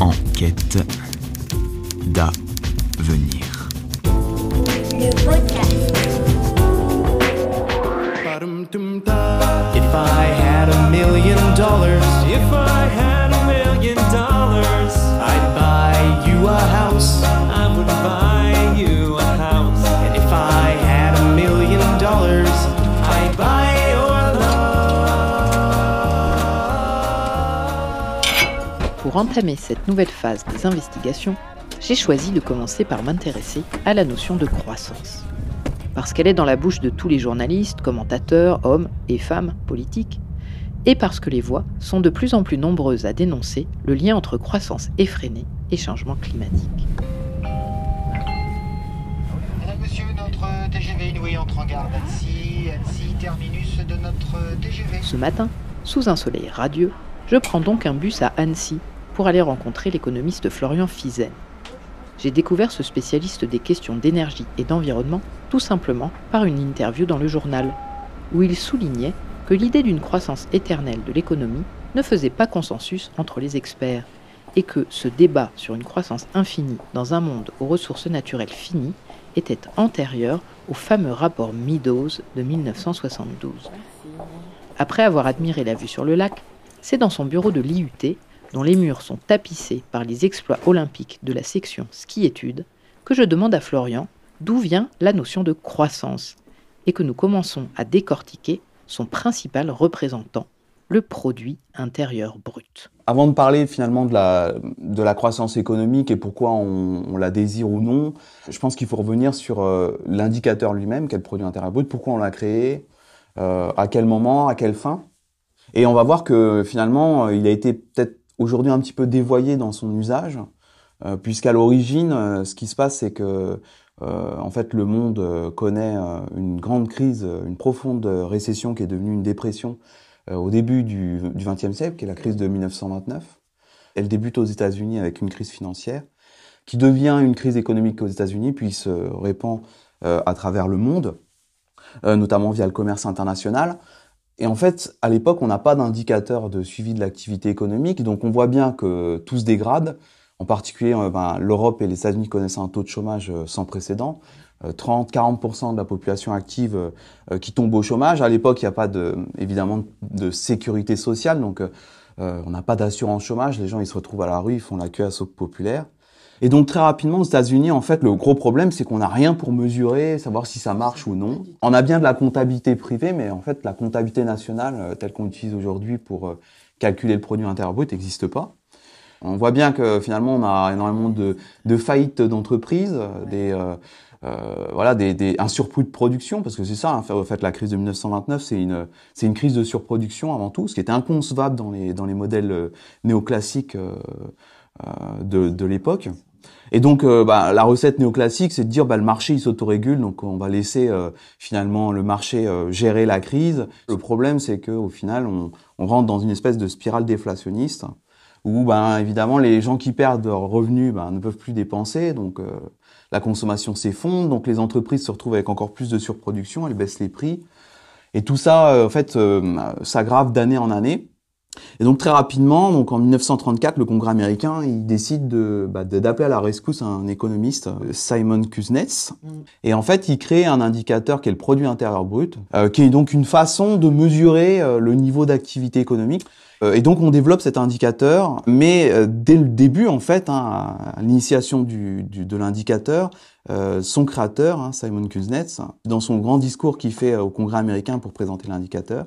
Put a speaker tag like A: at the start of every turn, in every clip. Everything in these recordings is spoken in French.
A: Enquête d'avenir.
B: Le podcast.
C: Pour entamer cette nouvelle phase des investigations, j'ai choisi de commencer par m'intéresser à la notion de croissance. Parce qu'elle est dans la bouche de tous les journalistes, commentateurs, hommes et femmes politiques, et parce que les voix sont de plus en plus nombreuses à dénoncer le lien entre croissance effrénée et changement climatique.
D: Mesdames, Messieurs, notre TGV Inouï entre en gare d'Annecy. Annecy, terminus de notre TGV.
C: Ce matin, sous un soleil radieux, je prends donc un bus à Annecy pour aller rencontrer l'économiste Florian Fizen. J'ai découvert ce spécialiste des questions d'énergie et d'environnement tout simplement par une interview dans le journal, où il soulignait que l'idée d'une croissance éternelle de l'économie ne faisait pas consensus entre les experts, et que ce débat sur une croissance infinie dans un monde aux ressources naturelles finies était antérieur au fameux rapport Meadows de 1972. Après avoir admiré la vue sur le lac, c'est dans son bureau de l'IUT, dont les murs sont tapissés par les exploits olympiques de la section ski-études, que je demande à Florian d'où vient la notion de croissance, et que nous commençons à décortiquer son principal représentant, le produit intérieur brut.
E: Avant de parler finalement de la, de la croissance économique et pourquoi on, la désire ou non, je pense qu'il faut revenir sur euh, l'indicateur lui-même, quel produit intérieur brut, pourquoi on l'a créé, euh, à quel moment, à quelle fin. Et on va voir que finalement, euh, il a été peut-être aujourd'hui un petit peu dévoyé dans son usage, euh, puisqu'à l'origine, euh, ce qui se passe, c'est que euh, en fait, le monde connaît une grande crise, une profonde récession qui est devenue une dépression au début du XXe siècle, qui est la crise de 1929. Elle débute aux États-Unis avec une crise financière, qui devient une crise économique aux États-Unis, puis se répand à travers le monde, notamment via le commerce international. Et en fait, à l'époque, on n'a pas d'indicateur de suivi de l'activité économique, donc on voit bien que tout se dégrade. En particulier, euh, ben, l'Europe et les États-Unis connaissent un taux de chômage euh, sans précédent. 30-40% de la population active euh, qui tombe au chômage. À l'époque, il n'y a pas de, évidemment de sécurité sociale, donc euh, on n'a pas d'assurance chômage. Les gens, ils se retrouvent à la rue, ils font la queue à SOC populaire. Et donc très rapidement aux États-Unis, en fait, le gros problème, c'est qu'on n'a rien pour mesurer, savoir si ça marche ou non. On a bien de la comptabilité privée, mais en fait, la comptabilité nationale, euh, telle qu'on utilise aujourd'hui pour euh, calculer le produit intérieur brut, n'existe pas. On voit bien que finalement, on a énormément de, de faillites d'entreprises, euh, des euh, euh, voilà, des, des, un surplus de production, parce que c'est ça, hein, en fait, la crise de 1929, c'est une, c'est une crise de surproduction avant tout, ce qui était inconcevable dans les, dans les modèles néoclassiques euh, de, de l'époque. Et donc, euh, bah, la recette néoclassique, c'est de dire, bah, le marché, il s'autorégule, donc on va laisser euh, finalement le marché euh, gérer la crise. Le problème, c'est que au final, on, on rentre dans une espèce de spirale déflationniste, où, ben, évidemment, les gens qui perdent leurs revenus ben, ne peuvent plus dépenser, donc euh, la consommation s'effondre, donc les entreprises se retrouvent avec encore plus de surproduction, elles baissent les prix. Et tout ça, euh, en fait, euh, s'aggrave d'année en année. Et donc très rapidement, donc en 1934, le Congrès américain, il décide de bah, d'appeler à la rescousse un économiste, euh, Simon Kuznets. Et en fait, il crée un indicateur qui est le produit intérieur brut, euh, qui est donc une façon de mesurer euh, le niveau d'activité économique. Euh, et donc on développe cet indicateur, mais euh, dès le début, en fait, hein, à l'initiation du, du- de l'indicateur, euh, son créateur, hein, Simon Kuznets, dans son grand discours qu'il fait euh, au Congrès américain pour présenter l'indicateur,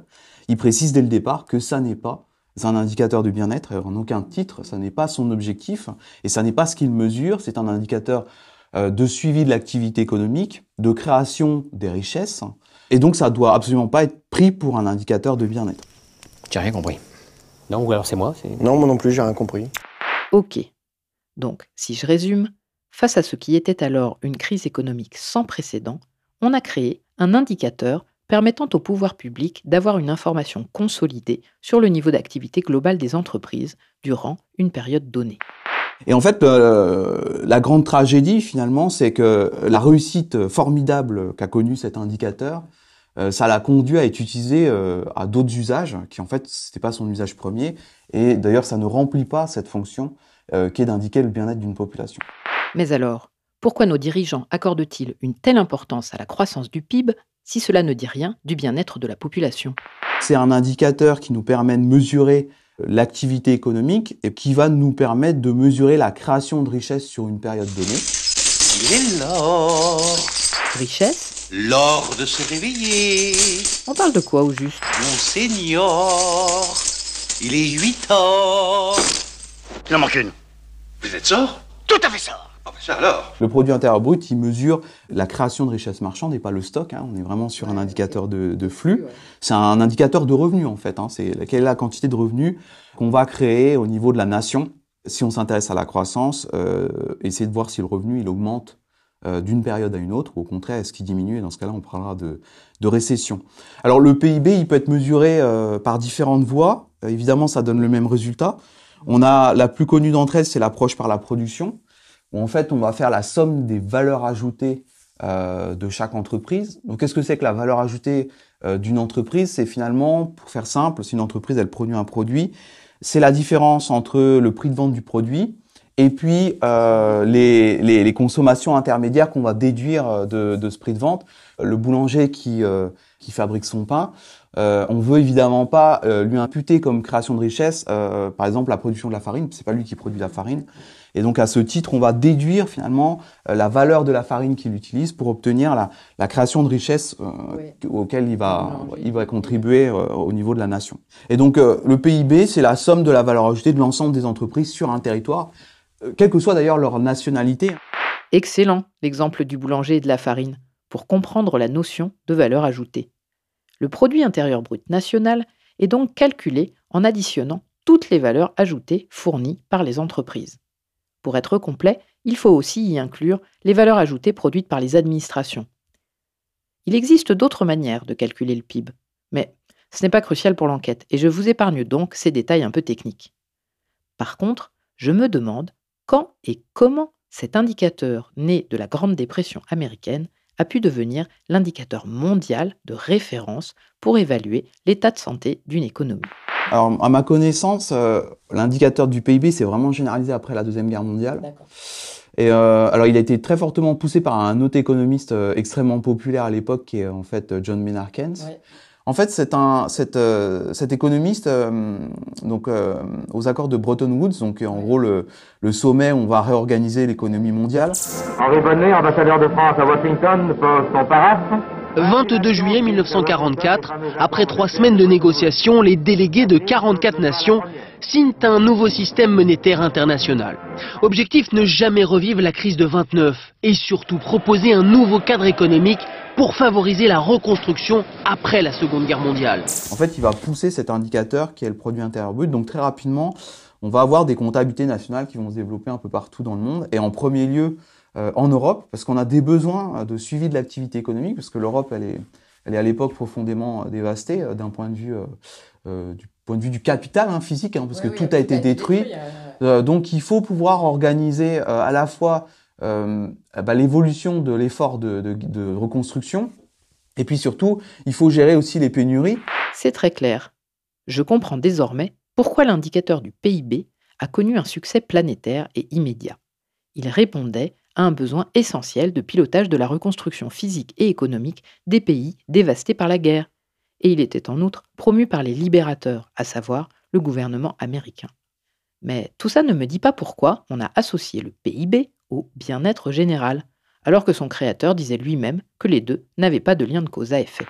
E: il précise dès le départ que ça n'est pas un indicateur de bien-être, en aucun titre, ça n'est pas son objectif, et ça n'est pas ce qu'il mesure, c'est un indicateur euh, de suivi de l'activité économique, de création des richesses, et donc ça doit absolument pas être pris pour un indicateur de bien-être.
F: J'ai rien compris. Non, ou alors c'est moi c'est...
G: Non, moi non plus, j'ai rien compris.
C: Ok, Donc, si je résume, face à ce qui était alors une crise économique sans précédent, on a créé un indicateur permettant au pouvoir public d'avoir une information consolidée sur le niveau d'activité globale des entreprises durant une période donnée.
E: Et en fait, euh, la grande tragédie finalement, c'est que la réussite formidable qu'a connue cet indicateur, euh, ça l'a conduit à être utilisé euh, à d'autres usages qui en fait c'était pas son usage premier. Et d'ailleurs, ça ne remplit pas cette fonction qui est d'indiquer le bien-être d'une population.
C: Mais alors, pourquoi nos dirigeants accordent-ils une telle importance à la croissance du PIB si cela ne dit rien du bien-être de la population
E: C'est un indicateur qui nous permet de mesurer l'activité économique et qui va nous permettre de mesurer la création de richesse sur une période donnée.
F: Il est l'or,
C: Richesse?
F: L'or de se réveiller.
C: On parle de quoi au juste?
F: Monseigneur, il est 8 heures.
G: Il en manque une.
F: Vous êtes sort?
G: Tout à fait ça.
F: Ah ben ça alors.
E: Le produit intérieur brut, il mesure la création de richesse marchande et pas le stock. hein. On est vraiment sur un indicateur de, de flux. C'est un indicateur de revenus en fait. hein. C'est quelle est la quantité de revenus qu'on va créer au niveau de la nation. Si on s'intéresse à la croissance, euh, essayer de voir si le revenu il augmente euh, d'une période à une autre ou au contraire est-ce qu'il diminue. Et dans ce cas-là, on parlera de, de récession. Alors le PIB, il peut être mesuré euh, par différentes voies. Euh, évidemment, ça donne le même résultat. On a la plus connue d'entre elles, c'est l'approche par la production où en fait on va faire la somme des valeurs ajoutées euh, de chaque entreprise. Donc qu'est-ce que c'est que la valeur ajoutée euh, d'une entreprise? C'est finalement, pour faire simple, si une entreprise elle produit un produit, c'est la différence entre le prix de vente du produit et puis euh, les, les, les consommations intermédiaires qu'on va déduire euh, de, de ce prix de vente. Le boulanger qui, euh, qui fabrique son pain, euh, on veut évidemment pas euh, lui imputer comme création de richesse, par exemple la production de la farine. C'est pas lui qui produit la farine. Et donc à ce titre, on va déduire finalement euh, la valeur de la farine qu'il utilise pour obtenir la, la création de richesse euh, auquel il va, il va contribuer euh, au niveau de la nation. Et donc euh, le PIB, c'est la somme de la valeur ajoutée de l'ensemble des entreprises sur un territoire, euh, quelle que soit d'ailleurs leur nationalité.
C: Excellent, l'exemple du boulanger et de la farine, pour comprendre la notion de valeur ajoutée. Le produit intérieur brut national est donc calculé en additionnant toutes les valeurs ajoutées fournies par les entreprises. Pour être complet, il faut aussi y inclure les valeurs ajoutées produites par les administrations. Il existe d'autres manières de calculer le PIB, mais ce n'est pas crucial pour l'enquête et je vous épargne donc ces détails un peu techniques. Par contre, je me demande quand et comment cet indicateur né de la Grande Dépression américaine a pu devenir l'indicateur mondial de référence pour évaluer l'état de santé d'une économie.
E: Alors à ma connaissance, euh, l'indicateur du PIB s'est vraiment généralisé après la Deuxième Guerre mondiale. Et euh, alors, il a été très fortement poussé par un autre économiste euh, extrêmement populaire à l'époque, qui est en fait John Maynard Keynes. En fait, c'est un cet, euh, cet économiste euh, donc euh, aux accords de Bretton Woods, donc en gros le, le sommet où on va réorganiser l'économie mondiale.
H: Henri Bonnet, ambassadeur de France à Washington, pose son paraphe.
I: 22 juillet 1944, après trois semaines de négociations, les délégués de 44 nations signent un nouveau système monétaire international. Objectif ne jamais revivre la crise de 29 et surtout proposer un nouveau cadre économique pour favoriser la reconstruction après la Seconde Guerre mondiale.
E: En fait, il va pousser cet indicateur qui est le produit intérieur brut. Donc très rapidement, on va avoir des comptabilités nationales qui vont se développer un peu partout dans le monde. Et en premier lieu, en Europe, parce qu'on a des besoins euh, de suivi de l'activité économique, parce que l'Europe, elle est, elle est à l'époque profondément euh, dévastée euh, d'un point de vue, euh, euh, du point de vue du capital hein, physique, hein, parce que tout a été détruit. Euh, donc il faut pouvoir organiser euh, à la fois euh, bah, l'évolution de l'effort de, de, de reconstruction, et puis surtout, il faut gérer aussi les pénuries.
C: C'est très clair. Je comprends désormais pourquoi l'indicateur du PIB a connu un succès planétaire et immédiat. Il répondait à un besoin essentiel de pilotage de la reconstruction physique et économique des pays dévastés par la guerre. Et il était en outre promu par les libérateurs, à savoir le gouvernement américain. Mais tout ça ne me dit pas pourquoi on a associé le PIB au bien-être général, alors que son créateur disait lui-même que les deux n'avaient pas de lien de cause à effet.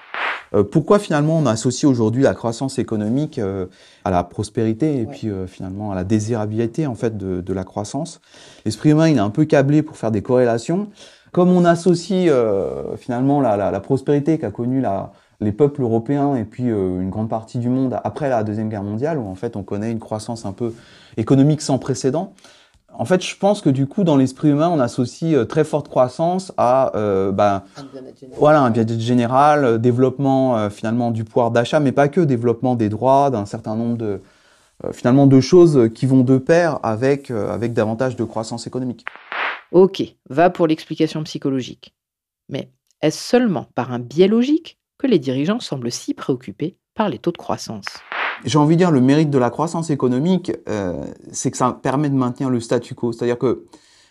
E: Euh, pourquoi finalement on associe aujourd'hui la croissance économique euh, à la prospérité et puis euh, finalement à la désirabilité en fait de, de la croissance? L'esprit humain il est un peu câblé pour faire des corrélations. Comme on associe euh, finalement la, la, la prospérité qu'a connue la, les peuples européens et puis euh, une grande partie du monde après la deuxième guerre mondiale où en fait on connaît une croissance un peu économique sans précédent. En fait, je pense que du coup, dans l'esprit humain, on associe euh, très forte croissance à euh, bah, voilà un bien-être général, euh, développement euh, finalement du pouvoir d'achat, mais pas que développement des droits, d'un certain nombre de euh, finalement de choses qui vont de pair avec euh, avec davantage de croissance économique.
C: Ok, va pour l'explication psychologique. Mais est-ce seulement par un biais logique que les dirigeants semblent si préoccupés par les taux de croissance?
E: J'ai envie de dire le mérite de la croissance économique, euh, c'est que ça permet de maintenir le statu quo. C'est-à-dire que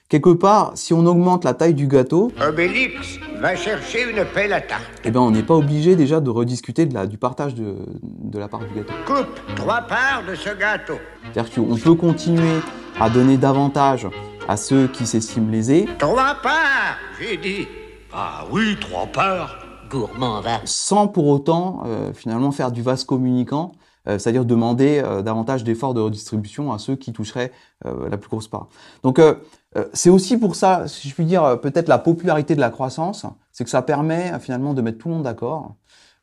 E: quelque part, si on augmente la taille du gâteau,
G: Obélix, va chercher une pelle à tarte.
E: eh ben on n'est pas obligé déjà de rediscuter de la, du partage de, de la part du gâteau.
G: Coupe trois parts de ce gâteau.
E: C'est-à-dire qu'on peut continuer à donner davantage à ceux qui s'estiment lésés,
G: Trois parts, j'ai dit.
F: Ah oui, trois parts.
G: Gourmand, va.
E: sans pour autant euh, finalement faire du vase communicant, euh, c'est-à-dire demander euh, davantage d'efforts de redistribution à ceux qui toucheraient euh, la plus grosse part. Donc euh, euh, c'est aussi pour ça, si je puis dire, euh, peut-être la popularité de la croissance, c'est que ça permet euh, finalement de mettre tout le monde d'accord.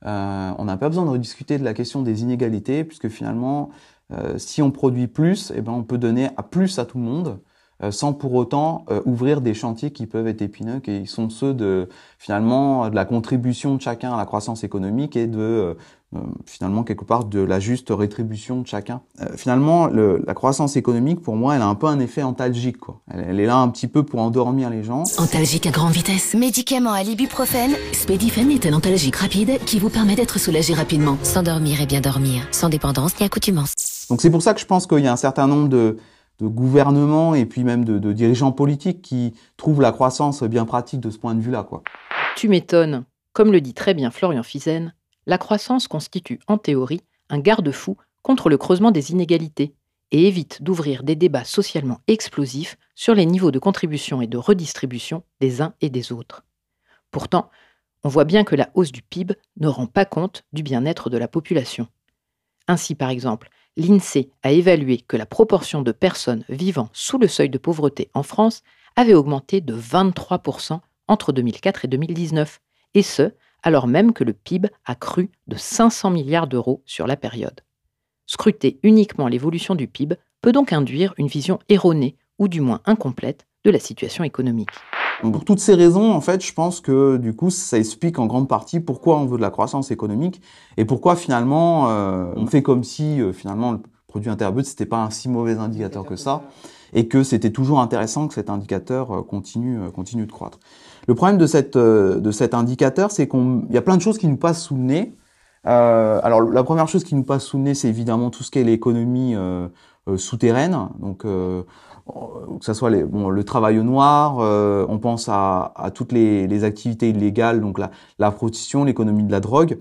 E: Euh, on n'a pas besoin de rediscuter de la question des inégalités, puisque finalement, euh, si on produit plus, eh ben, on peut donner à plus à tout le monde, euh, sans pour autant euh, ouvrir des chantiers qui peuvent être épineux, qui sont ceux de finalement de la contribution de chacun à la croissance économique et de euh, euh, finalement quelque part de la juste rétribution de chacun. Euh, finalement, le- la croissance économique, pour moi, elle a un peu un effet antalgique. Quoi. Elle, elle est là un petit peu pour endormir les gens.
J: Antalgique à grande vitesse.
B: Médicament à l'ibuprofène,
J: Spédifen est un antalgique rapide qui vous permet d'être soulagé rapidement.
B: s'endormir et bien dormir, sans dépendance ni accoutumance.
E: Donc c'est pour ça que je pense qu'il y a un certain nombre de, de gouvernements et puis même de, dirigeants politiques qui trouvent la croissance bien pratique de ce point de vue-là.
C: Tu m'étonnes. Comme le dit très bien Florian Fizen, la croissance constitue en théorie un garde-fou contre le creusement des inégalités et évite d'ouvrir des débats socialement explosifs sur les niveaux de contribution et de redistribution des uns et des autres. Pourtant, on voit bien que la hausse du PIB ne rend pas compte du bien-être de la population. Ainsi, par exemple, l'INSEE a évalué que la proportion de personnes vivant sous le seuil de pauvreté en France avait augmenté de 23% entre 2004 et 2019, et ce, alors même que le PIB a cru de 500 milliards d'euros sur la période. Scruter uniquement l'évolution du PIB peut donc induire une vision erronée, ou du moins incomplète, de la situation économique.
E: Pour toutes ces raisons, en fait, je pense que du coup, ça explique en grande partie pourquoi on veut de la croissance économique et pourquoi finalement euh, on fait comme si euh, finalement le produit intérieur brut c'était pas un si mauvais indicateur que ça et que c'était toujours intéressant que cet indicateur euh, continue continue de croître. Le problème de cet indicateur, c'est qu'on il y a plein de choses qui nous passent sous le nez. Alors la première chose qui nous passe sous le nez, c'est évidemment tout ce qui est l'économie souterraine, donc que ce soit les, bon, le travail au noir, euh, on pense à, à toutes les, les activités illégales, donc la, la prostitution, l'économie de la drogue.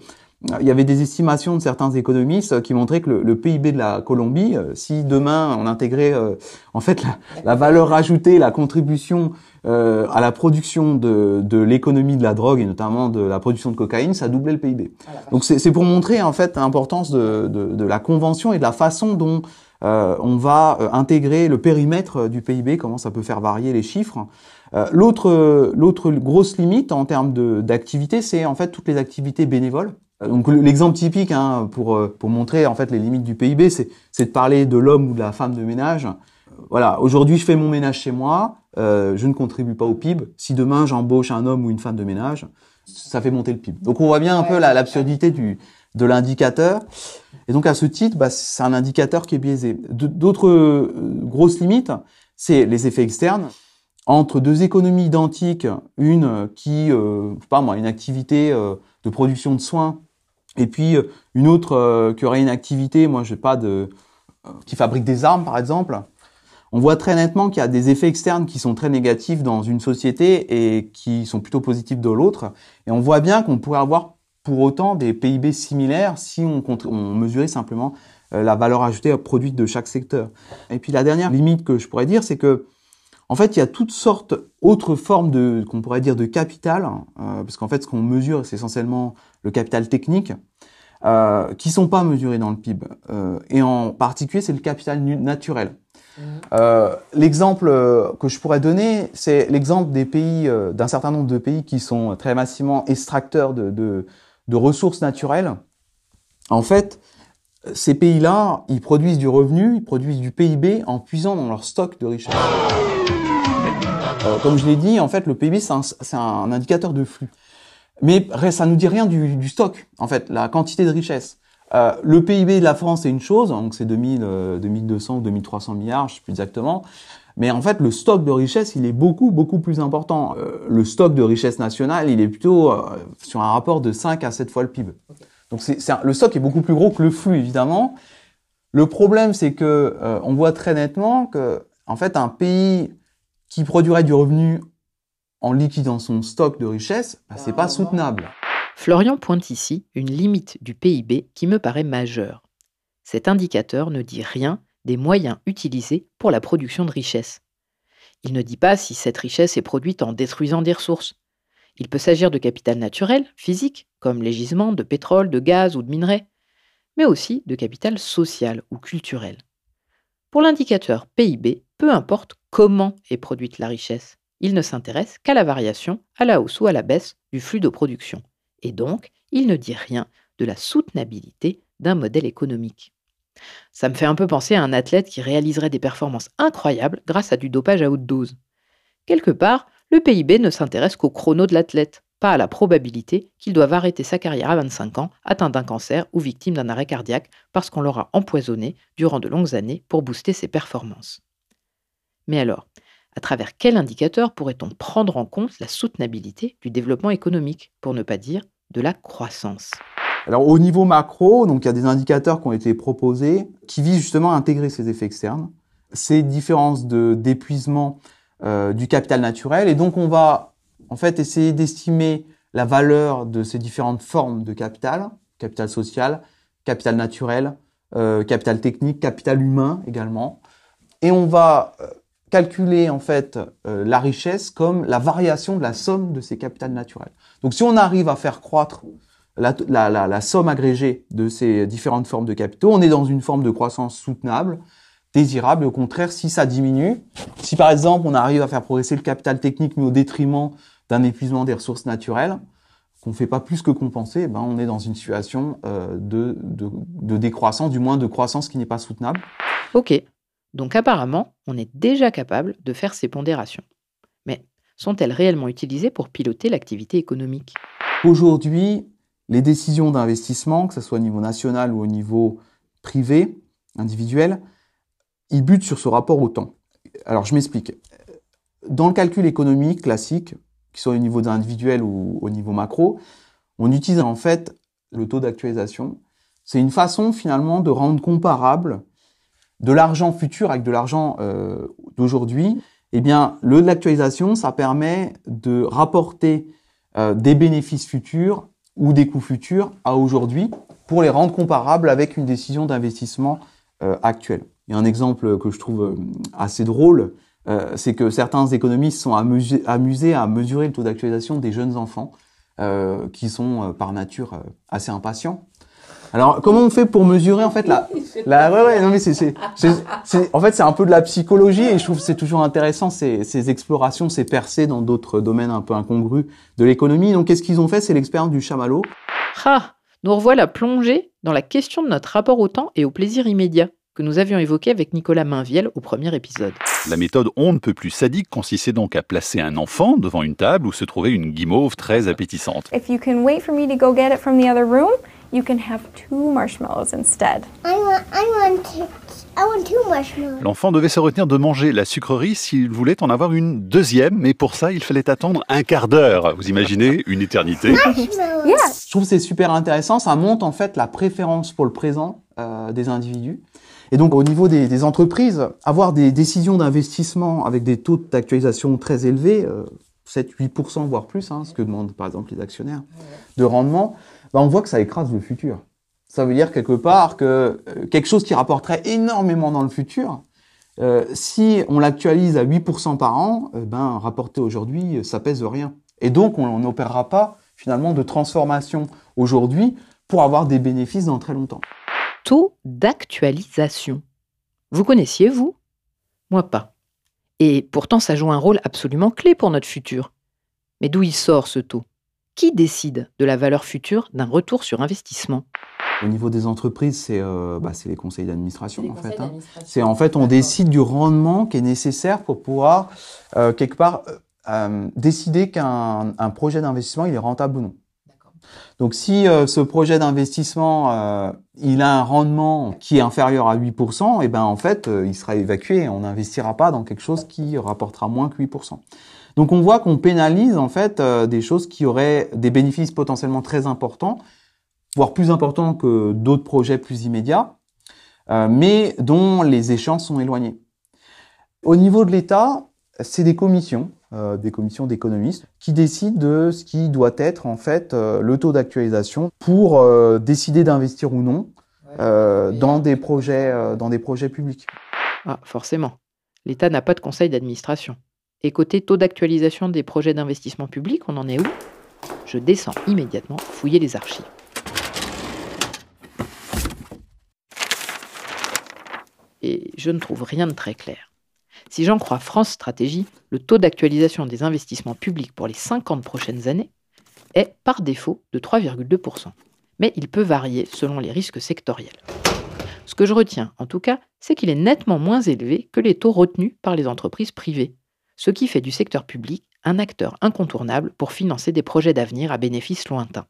E: Il y avait des estimations de certains économistes qui montraient que le, le PIB de la Colombie, euh, si demain on intégrait euh, en fait la, la valeur ajoutée, la contribution euh, à la production de, de l'économie de la drogue et notamment de la production de cocaïne, ça doublait le PIB. Donc c'est c'est pour montrer en fait l'importance de, de, de la convention et de la façon dont euh, on va euh, intégrer le périmètre euh, du PIB, comment ça peut faire varier les chiffres. Euh, L'autre l'autre grosse limite en termes de- d'activité, c'est en fait toutes les activités bénévoles. Euh, Donc le- l'exemple typique hein, pour euh, pour montrer en fait les limites du PIB, c'est c'est de parler de l'homme ou de la femme de ménage. Euh, Voilà, aujourd'hui je fais mon ménage chez moi, euh, je ne contribue pas au PIB. Si demain j'embauche un homme ou une femme de ménage, ça fait monter le PIB. Donc on voit bien un peu la- l'absurdité du de l'indicateur. Et donc à ce titre, bah, c'est un indicateur qui est biaisé. D'autres euh, grosses limites, c'est les effets externes. Entre deux économies identiques, une euh, qui, euh, pas moi, une activité euh, de production de soins, et puis une autre qui aurait une activité, moi je sais pas, de, qui fabrique des armes par exemple, on voit très nettement qu'il y a des effets externes qui sont très négatifs dans une société et qui sont plutôt positifs de l'autre. Et on voit bien qu'on pourrait avoir pour autant des PIB similaires si on, on mesurait simplement euh, la valeur ajoutée produite de chaque secteur. Et puis la dernière limite que je pourrais dire, c'est que en fait, il y a toutes sortes autres formes de, qu'on pourrait dire de capital, euh, parce qu'en fait, ce qu'on mesure, c'est essentiellement le capital technique, euh, qui sont pas mesurés dans le PIB. Euh, et en particulier, c'est le capital naturel. Euh, l'exemple euh, que je pourrais donner, c'est l'exemple des pays, euh, d'un certain nombre de pays qui sont très massivement extracteurs de, de, de ressources naturelles. En fait, ces pays-là, ils produisent du revenu, ils produisent du PIB en puisant dans leur stock de richesse. Euh, comme je l'ai dit, en fait, le PIB, c'est un, indicateur de flux. Mais ça nous dit rien du, stock, en fait, la quantité de richesse. Euh, le PIB de la France, c'est une chose, donc c'est 2000, euh, 2200 ou 2300 milliards, je sais plus exactement. Mais en fait, le stock de richesse, il est beaucoup, beaucoup plus important. Euh, le stock de richesse nationale, il est plutôt euh, sur un rapport de 5 à 7 fois le PIB. Donc le stock est beaucoup plus gros que le flux, évidemment. Le problème, c'est que euh, on voit très nettement que, en fait, un pays qui produirait du revenu en liquidant son stock de richesse, bah, c'est pas soutenable.
C: Florian pointe ici une limite du PIB qui me paraît majeure. Cet indicateur ne dit rien des moyens utilisés pour la production de richesse. Il ne dit pas si cette richesse est produite en détruisant des ressources. Il peut s'agir de capital naturel, physique, comme les gisements de pétrole, de gaz ou de minerais, mais aussi de capital social ou culturel. Pour l'indicateur PIB, peu importe comment est produite la richesse, il ne s'intéresse qu'à la variation, à la hausse ou à la baisse du flux de production et donc il ne dit rien de la soutenabilité d'un modèle économique. Ça me fait un peu penser à un athlète qui réaliserait des performances incroyables grâce à du dopage à haute dose. Quelque part, le PIB ne s'intéresse qu'au chrono de l'athlète, pas à la probabilité qu'il doive arrêter sa carrière à 25 ans, atteint d'un cancer ou victime d'un arrêt cardiaque parce qu'on l'aura empoisonné durant de longues années pour booster ses performances. Mais alors, à travers quel indicateur pourrait-on prendre en compte la soutenabilité du développement économique, pour ne pas dire de la croissance?
E: Alors au niveau macro, donc il y a des indicateurs qui ont été proposés qui visent justement à intégrer ces effets externes, ces différences de d'épuisement euh, du capital naturel, et donc on va en fait essayer d'estimer la valeur de ces différentes formes de capital, capital social, capital naturel, euh, capital technique, capital humain également, et on va euh, calculer en fait euh, la richesse comme la variation de la somme de ces capitales naturels. Donc si on arrive à faire croître la, la, la, la somme agrégée de ces différentes formes de capitaux, on est dans une forme de croissance soutenable, désirable. Au contraire, si ça diminue, si par exemple on arrive à faire progresser le capital technique mais au détriment d'un épuisement des ressources naturelles, qu'on ne fait pas plus que compenser, ben on est dans une situation euh, de, de, de décroissance, du moins de croissance qui n'est pas soutenable.
C: Ok, donc apparemment, on est déjà capable de faire ces pondérations. Mais sont-elles réellement utilisées pour piloter l'activité économique?
E: Aujourd'hui, les décisions d'investissement, que ce soit au niveau national ou au niveau privé, individuel, ils butent sur ce rapport au temps. Alors je m'explique. Dans le calcul économique classique, qui soit au niveau individuel ou au niveau macro, on utilise en fait le taux d'actualisation. C'est une façon finalement de rendre comparable de l'argent futur avec de l'argent euh, d'aujourd'hui. Eh bien, le de l'actualisation, ça permet de rapporter euh, des bénéfices futurs ou des coûts futurs à aujourd'hui pour les rendre comparables avec une décision d'investissement euh, actuelle. Il un exemple que je trouve euh, assez drôle, euh, c'est que certains économistes sont amusés, à mesurer le taux d'actualisation des jeunes enfants qui sont par nature assez impatients. Alors, comment on fait pour mesurer en fait la, la ouais ouais non mais c'est en fait c'est un peu de la psychologie et je trouve que c'est toujours intéressant ces, ces explorations, ces percées dans d'autres domaines un peu incongrus de l'économie. Donc qu'est-ce qu'ils ont fait? C'est l'expérience du chamallow.
C: Ah Nous revoilà plongés dans la question de notre rapport au temps et au plaisir immédiat que nous avions évoqué avec Nicolas Mainviel au premier épisode.
K: La méthode on ne peut plus sadique consistait donc à placer un enfant devant une table où se trouvait une guimauve très appétissante.
L: If you can wait for me to go get it from the other room, you can have two marshmallows instead.
M: I want, I want, to, I want two marshmallows.
K: L'enfant devait se retenir de manger la sucrerie s'il voulait en avoir une deuxième, mais pour ça, il fallait attendre un quart d'heure. Vous imaginez Une éternité
E: Je trouve que c'est super intéressant. Ça montre en fait la préférence pour le présent euh, des individus. Et donc au niveau des, des entreprises, avoir des décisions d'investissement avec des taux d'actualisation très élevés, euh, 7-8% voire plus, hein, ce que demandent par exemple les actionnaires, de rendement, bah, on voit que ça écrase le futur. Ça veut dire quelque part que euh, quelque chose qui rapporterait énormément dans le futur, euh, si on l'actualise à 8% par an, euh, ben rapporté aujourd'hui, ça pèse rien. Et donc on n'opérera pas finalement de transformation aujourd'hui pour avoir des bénéfices dans très longtemps.
C: Taux d'actualisation. Vous connaissiez, vous? Moi pas. Et pourtant, ça joue un rôle absolument clé pour notre futur. Mais d'où il sort ce taux? Qui décide de la valeur future d'un retour sur investissement?
E: Au niveau des entreprises, c'est euh, bah, les conseils d'administration en fait. hein. C'est en fait on décide du rendement qui est nécessaire pour pouvoir euh, quelque part euh, euh, décider qu'un un projet d'investissement il est rentable ou non. Donc si euh, ce projet d'investissement euh, il a un rendement qui est inférieur à 8%, et ben en fait euh, il sera évacué. On n'investira pas dans quelque chose qui rapportera moins que 8%. Donc on voit qu'on pénalise en fait euh, des choses qui auraient des bénéfices potentiellement très importants, voire plus importants que d'autres projets plus immédiats, euh, mais dont les échéances sont éloignées. Au niveau de l'État, c'est des commissions, euh, des commissions d'économistes, qui décident de ce qui doit être en fait le taux d'actualisation pour décider d'investir ou non dans des projets, dans des projets publics.
C: Ah, forcément. L'État n'a pas de conseil d'administration. Et côté taux d'actualisation des projets d'investissement public, on en est où? Je descends immédiatement fouiller les archives. Et je ne trouve rien de très clair. Si j'en crois France Stratégie, le taux d'actualisation des investissements publics pour les 50 prochaines années est par défaut de 3,2%. Mais il peut varier selon les risques sectoriels. Ce que je retiens, en tout cas, c'est qu'il est nettement moins élevé que les taux retenus par les entreprises privées, ce qui fait du secteur public un acteur incontournable pour financer des projets d'avenir à bénéfice lointain.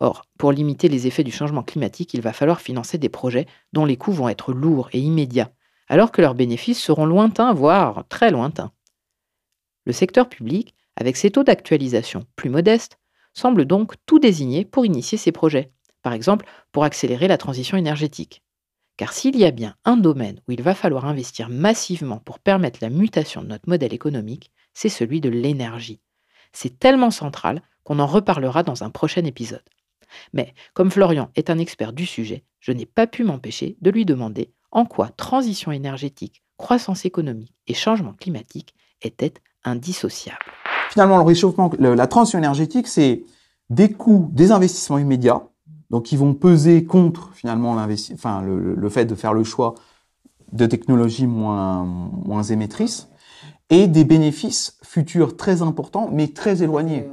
C: Or, pour limiter les effets du changement climatique, il va falloir financer des projets dont les coûts vont être lourds et immédiats, alors que leurs bénéfices seront lointains, voire très lointains. Le secteur public, avec ses taux d'actualisation plus modestes, semble donc tout désigné pour initier ces projets, par exemple pour accélérer la transition énergétique. Car s'il y a bien un domaine où il va falloir investir massivement pour permettre la mutation de notre modèle économique, c'est celui de l'énergie. C'est tellement central qu'on en reparlera dans un prochain épisode. Mais comme Florian est un expert du sujet, je n'ai pas pu m'empêcher de lui demander en quoi transition énergétique, croissance économique et changement climatique étaient indissociables.
E: Finalement, le réchauffement, la transition énergétique, c'est des coûts, des investissements immédiats, donc qui vont peser contre finalement enfin, le, le- le fait de faire le choix de technologies moins, moins émettrices, et des bénéfices futurs très importants, mais très éloignés.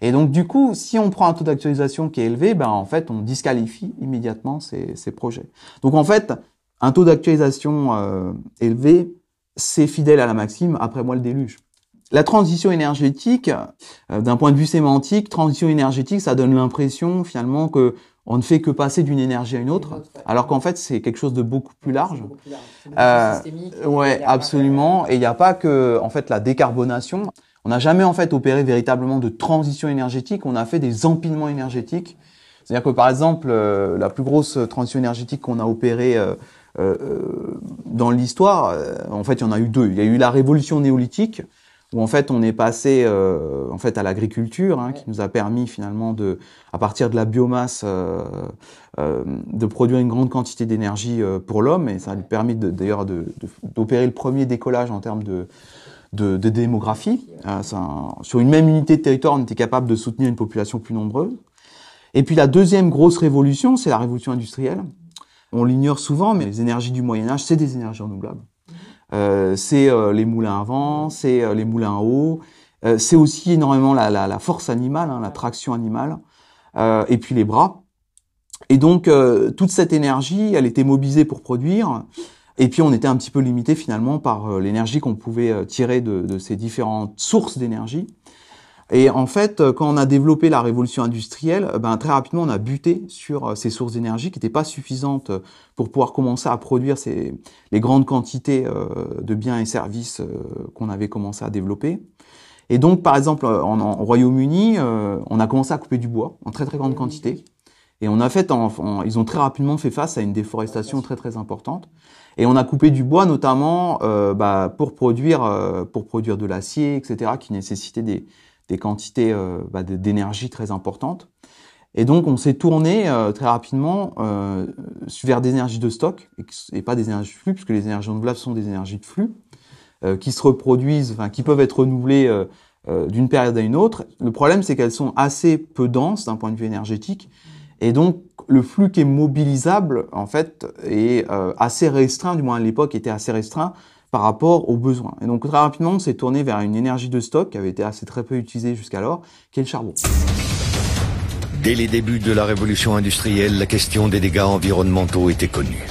E: Et donc, du coup, si on prend un taux d'actualisation qui est élevé, ben, en fait, on disqualifie immédiatement ces, ces projets. Donc, en fait, un taux d'actualisation euh, élevé, c'est fidèle à la maxime, après moi le déluge. La transition énergétique, euh, d'un point de vue sémantique, transition énergétique, ça donne l'impression finalement que on ne fait que passer d'une énergie à une autre, alors qu'en fait c'est quelque chose de beaucoup plus large. Euh, ouais, absolument. Et il n'y a pas que en fait la décarbonation. On n'a jamais en fait opéré véritablement de transition énergétique. On a fait des empilements énergétiques. C'est-à-dire que par exemple, euh, la plus grosse transition énergétique qu'on a opérée euh, euh, dans l'histoire, en fait, il y en a eu deux. Il y a eu la révolution néolithique, où en fait on est passé euh, en fait à l'agriculture, hein, qui nous a permis finalement de, à partir de la biomasse, euh, euh, de produire une grande quantité d'énergie euh, pour l'homme, et ça a lui permis de- d'ailleurs d'opérer le premier décollage en termes de, de, de démographie. Euh, sur une même unité de territoire, on était capable de soutenir une population plus nombreuse. Et puis la deuxième grosse révolution, c'est la révolution industrielle. On l'ignore souvent, mais les énergies du Moyen Âge, c'est des énergies renouvelables. Euh, c'est euh, les moulins à vent, c'est euh, les moulins à eau, c'est aussi énormément la, la, la force animale, hein, la traction animale, et puis les bras. Et donc toute cette énergie, elle était mobilisée pour produire, et puis on était un petit peu limité finalement par l'énergie qu'on pouvait tirer de, de ces différentes sources d'énergie. Et en fait, euh, quand on a développé la révolution industrielle, euh, ben, très rapidement, on a buté sur euh, ces sources d'énergie qui n'étaient pas suffisantes pour pouvoir commencer à produire ces, les grandes quantités de biens et services qu'on avait commencé à développer. Et donc, par exemple, en, en Royaume-Uni, euh, on a commencé à couper du bois en très très grande quantité. Et on a fait, en, en- ils ont très rapidement fait face à une déforestation très très importante. Et on a coupé du bois notamment euh, bah, pour produire euh, pour produire de l'acier, etc., qui nécessitait des, des quantités euh, bah, d'énergie très importantes. Et donc on s'est tourné euh, très rapidement euh, vers des énergies de stock et, pas des énergies de flux, puisque les énergies renouvelables sont des énergies de flux euh, qui se reproduisent, qui peuvent être renouvelées euh, d'une période à une autre. Le problème c'est qu'elles sont assez peu denses d'un point de vue énergétique, et donc le flux qui est mobilisable en fait est assez restreint, du moins à l'époque était assez restreint par rapport aux besoins. Et donc très rapidement on s'est tourné vers une énergie de stock qui avait été assez très peu utilisée jusqu'alors, qui est le charbon.
N: Dès les débuts de la révolution industrielle, la question des dégâts environnementaux était connue.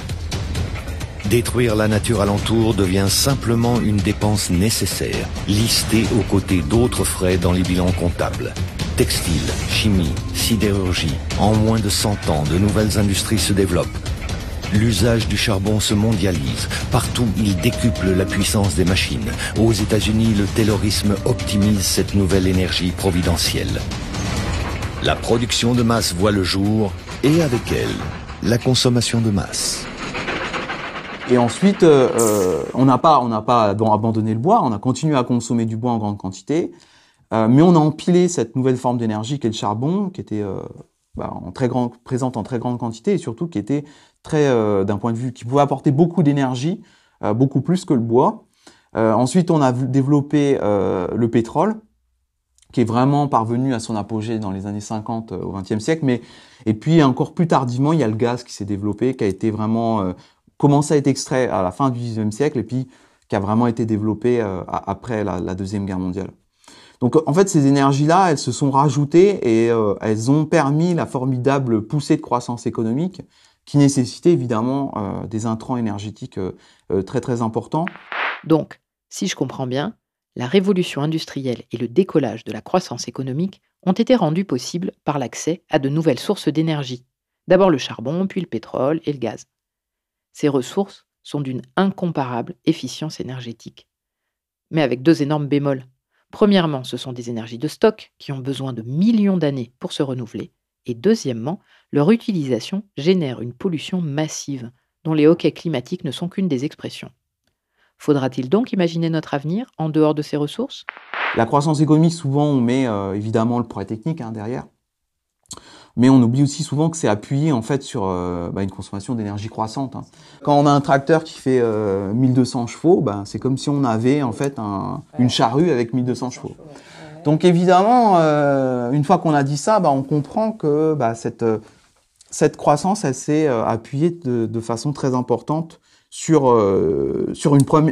N: Détruire la nature alentour devient simplement une dépense nécessaire, listée aux côtés d'autres frais dans les bilans comptables. Textile, chimie, sidérurgie, en moins de 100 ans, de nouvelles industries se développent. L'usage du charbon se mondialise. Partout, il décuple la puissance des machines. Aux États-Unis, le taylorisme optimise cette nouvelle énergie providentielle. La production de masse voit le jour et avec elle, la consommation de masse.
E: Et ensuite, euh, euh, on n'a pas, on n'a pas abandonné le bois, on a continué à consommer du bois en grande quantité, euh, mais on a empilé cette nouvelle forme d'énergie qui est le charbon, qui était euh, bah, en très grand, présente en très grande quantité et surtout qui était euh, d'un point de vue, qui pouvait apporter beaucoup d'énergie, euh, beaucoup plus que le bois. ensuite, on a développé le pétrole, qui est vraiment parvenu à son apogée dans les années 50 au XXe siècle, mais et puis encore plus tardivement, il y a le gaz qui s'est développé, qui a été vraiment commencé à être extrait à la fin du XIXe siècle et puis qui a vraiment été développé euh, après la, Deuxième Guerre mondiale. Donc en fait, ces énergies-là, elles se sont rajoutées et euh, elles ont permis la formidable poussée de croissance économique qui nécessitait évidemment euh, des intrants énergétiques euh, très très importants.
C: Donc, si je comprends bien, la révolution industrielle et le décollage de la croissance économique ont été rendus possibles par l'accès à de nouvelles sources d'énergie. D'abord le charbon, puis le pétrole et le gaz. Ces ressources sont d'une incomparable efficience énergétique. Mais avec deux énormes bémols. Premièrement, ce sont des énergies de stock qui ont besoin de millions d'années pour se renouveler. Et deuxièmement, leur utilisation génère une pollution massive, dont les hoquets climatiques ne sont qu'une des expressions. Faudra-t-il donc imaginer notre avenir en dehors de ces ressources?
E: La croissance économique, souvent, on met euh, évidemment le progrès technique hein, derrière. Mais on oublie aussi souvent que c'est appuyé en fait sur euh, bah, une consommation d'énergie croissante. Hein. Quand on a un tracteur qui fait euh, 1200 chevaux, bah, c'est comme si on avait en fait un, une charrue avec 1200 chevaux. Donc évidemment, euh, une fois qu'on a dit ça, bah, on comprend que bah, cette, cette croissance, s'est euh, appuyée de, façon très importante euh,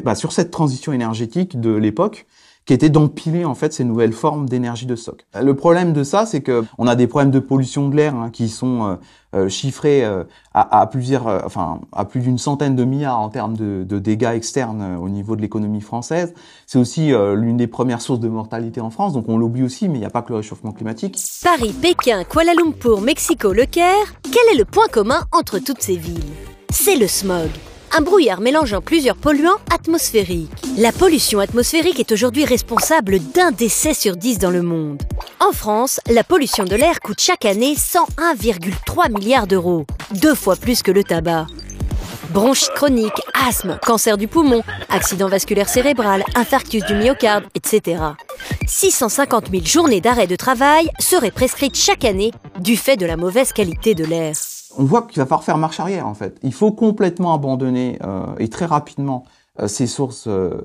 E: bah, sur cette transition énergétique de l'époque qui était d'empiler en fait ces nouvelles formes d'énergie de stock. Le problème de ça, c'est que on a des problèmes de pollution de l'air hein, qui sont euh, euh, chiffrés euh, à, euh, plus d'une centaine de milliards en termes de, de dégâts externes euh, au niveau de l'économie française. C'est aussi euh, l'une des premières sources de mortalité en France, donc on l'oublie aussi, mais il n'y a pas que le réchauffement climatique.
O: Paris, Pékin, Kuala Lumpur, Mexico, Le Caire. Quel est le point commun entre toutes ces villes? C'est le smog un brouillard mélangeant plusieurs polluants atmosphériques. La pollution atmosphérique est aujourd'hui responsable d'un décès sur 10 dans le monde. En France, la pollution de l'air coûte chaque année 101,3 milliards d'euros, deux fois plus que le tabac. Bronchite chronique, asthme, cancer du poumon, accident vasculaire cérébral, infarctus du myocarde, etc. 650 000 journées d'arrêt de travail seraient prescrites chaque année du fait de la mauvaise qualité de l'air
E: on voit qu'il va falloir faire marche arrière en fait. Il faut complètement abandonner euh, et très rapidement euh, ces sources euh,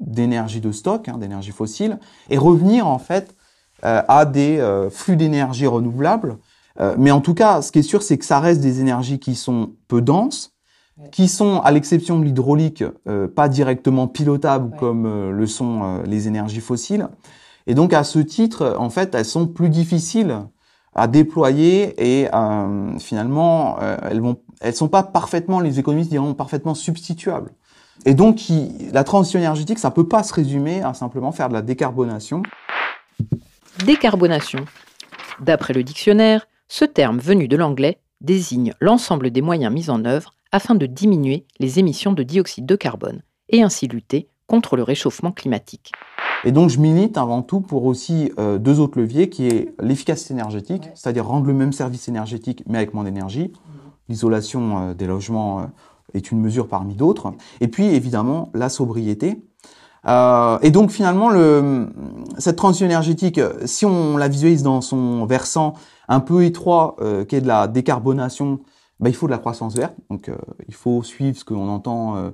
E: d'énergie de stock, hein, d'énergie fossile, et revenir en fait à des flux d'énergie renouvelables. mais en tout cas, ce qui est sûr, c'est que ça reste des énergies qui sont peu denses, qui sont, à l'exception de l'hydraulique, pas directement pilotables ouais. comme le sont les énergies fossiles. Et donc à ce titre, en fait, elles sont plus difficiles à déployer et euh, finalement euh, elles sont pas parfaitement les économistes diront parfaitement substituables. Et donc la transition énergétique ça peut pas se résumer à simplement faire de la décarbonation.
C: Décarbonation. D'après le dictionnaire ce terme venu de l'anglais désigne l'ensemble des moyens mis en œuvre afin de diminuer les émissions de dioxyde de carbone et ainsi lutter contre le réchauffement climatique
E: et donc, je milite avant tout pour aussi euh, deux autres leviers, qui est l'efficacité énergétique, ouais. c'est-à-dire rendre le même service énergétique, mais avec moins d'énergie. L'isolation euh, des logements euh, est une mesure parmi d'autres. Et puis, évidemment, la sobriété. et donc, finalement, le, cette transition énergétique, si on la visualise dans son versant un peu étroit, qui est de la décarbonation, ben, il faut de la croissance verte. Donc, il faut suivre ce qu'on entend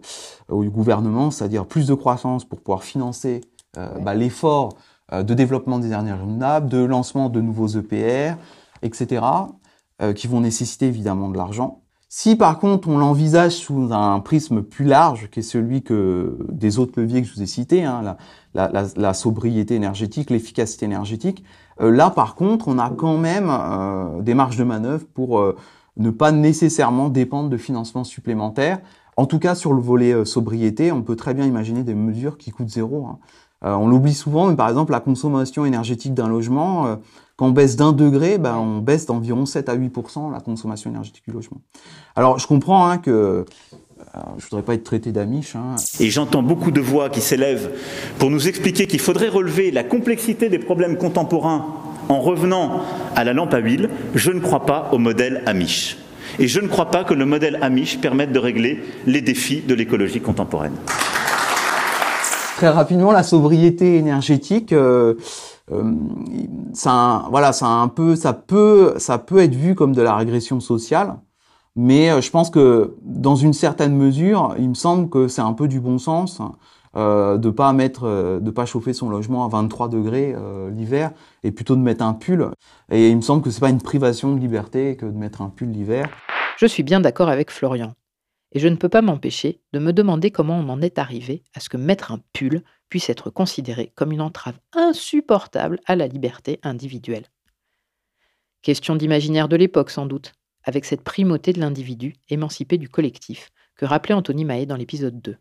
E: au gouvernement, c'est-à-dire plus de croissance pour pouvoir financer euh, bah, l'effort euh, de développement des énergies renouvelables, de lancement de nouveaux EPR, etc., euh, qui vont nécessiter évidemment de l'argent. Si par contre on l'envisage sous un prisme plus large, qui est celui que des autres leviers que je vous ai cités, hein, la, la, la, la, sobriété énergétique, l'efficacité énergétique, Euh, là, par contre, on a quand même euh, des marges de manœuvre pour euh, ne pas nécessairement dépendre de financements supplémentaires. En tout cas, sur le volet euh, sobriété, on peut très bien imaginer des mesures qui coûtent zéro. hein. Euh, on l'oublie souvent, mais par exemple, la consommation énergétique d'un logement, euh, quand on baisse d'un degré, ben, on baisse d'environ 7 à 8% la consommation énergétique du logement. Alors, je comprends hein, que euh, je voudrais pas être traité d'amiche. Hein.
P: Et j'entends beaucoup de voix qui s'élèvent pour nous expliquer qu'il faudrait relever la complexité des problèmes contemporains en revenant à la lampe à huile. Je ne crois pas au modèle Amish. Et je ne crois pas que le modèle Amish permette de régler les défis de l'écologie contemporaine.
E: Très rapidement, la sobriété énergétique, euh, euh, ça, voilà, ça un peu, ça peut, ça peut être vu comme de la régression sociale, mais euh, je pense que dans une certaine mesure, il me semble que c'est un peu du bon sens euh, de pas euh, pas chauffer son logement à 23 degrés euh, l'hiver et plutôt de mettre un pull. Et il me semble que c'est pas une privation de liberté que de mettre un pull l'hiver.
C: Je suis bien d'accord avec Florian. Et je ne peux pas m'empêcher de me demander comment on en est arrivé à ce que mettre un pull puisse être considéré comme une entrave insupportable à la liberté individuelle. Question d'imaginaire de l'époque sans doute, avec cette primauté de l'individu émancipé du collectif que rappelait Anthony Mahé dans l'épisode 2.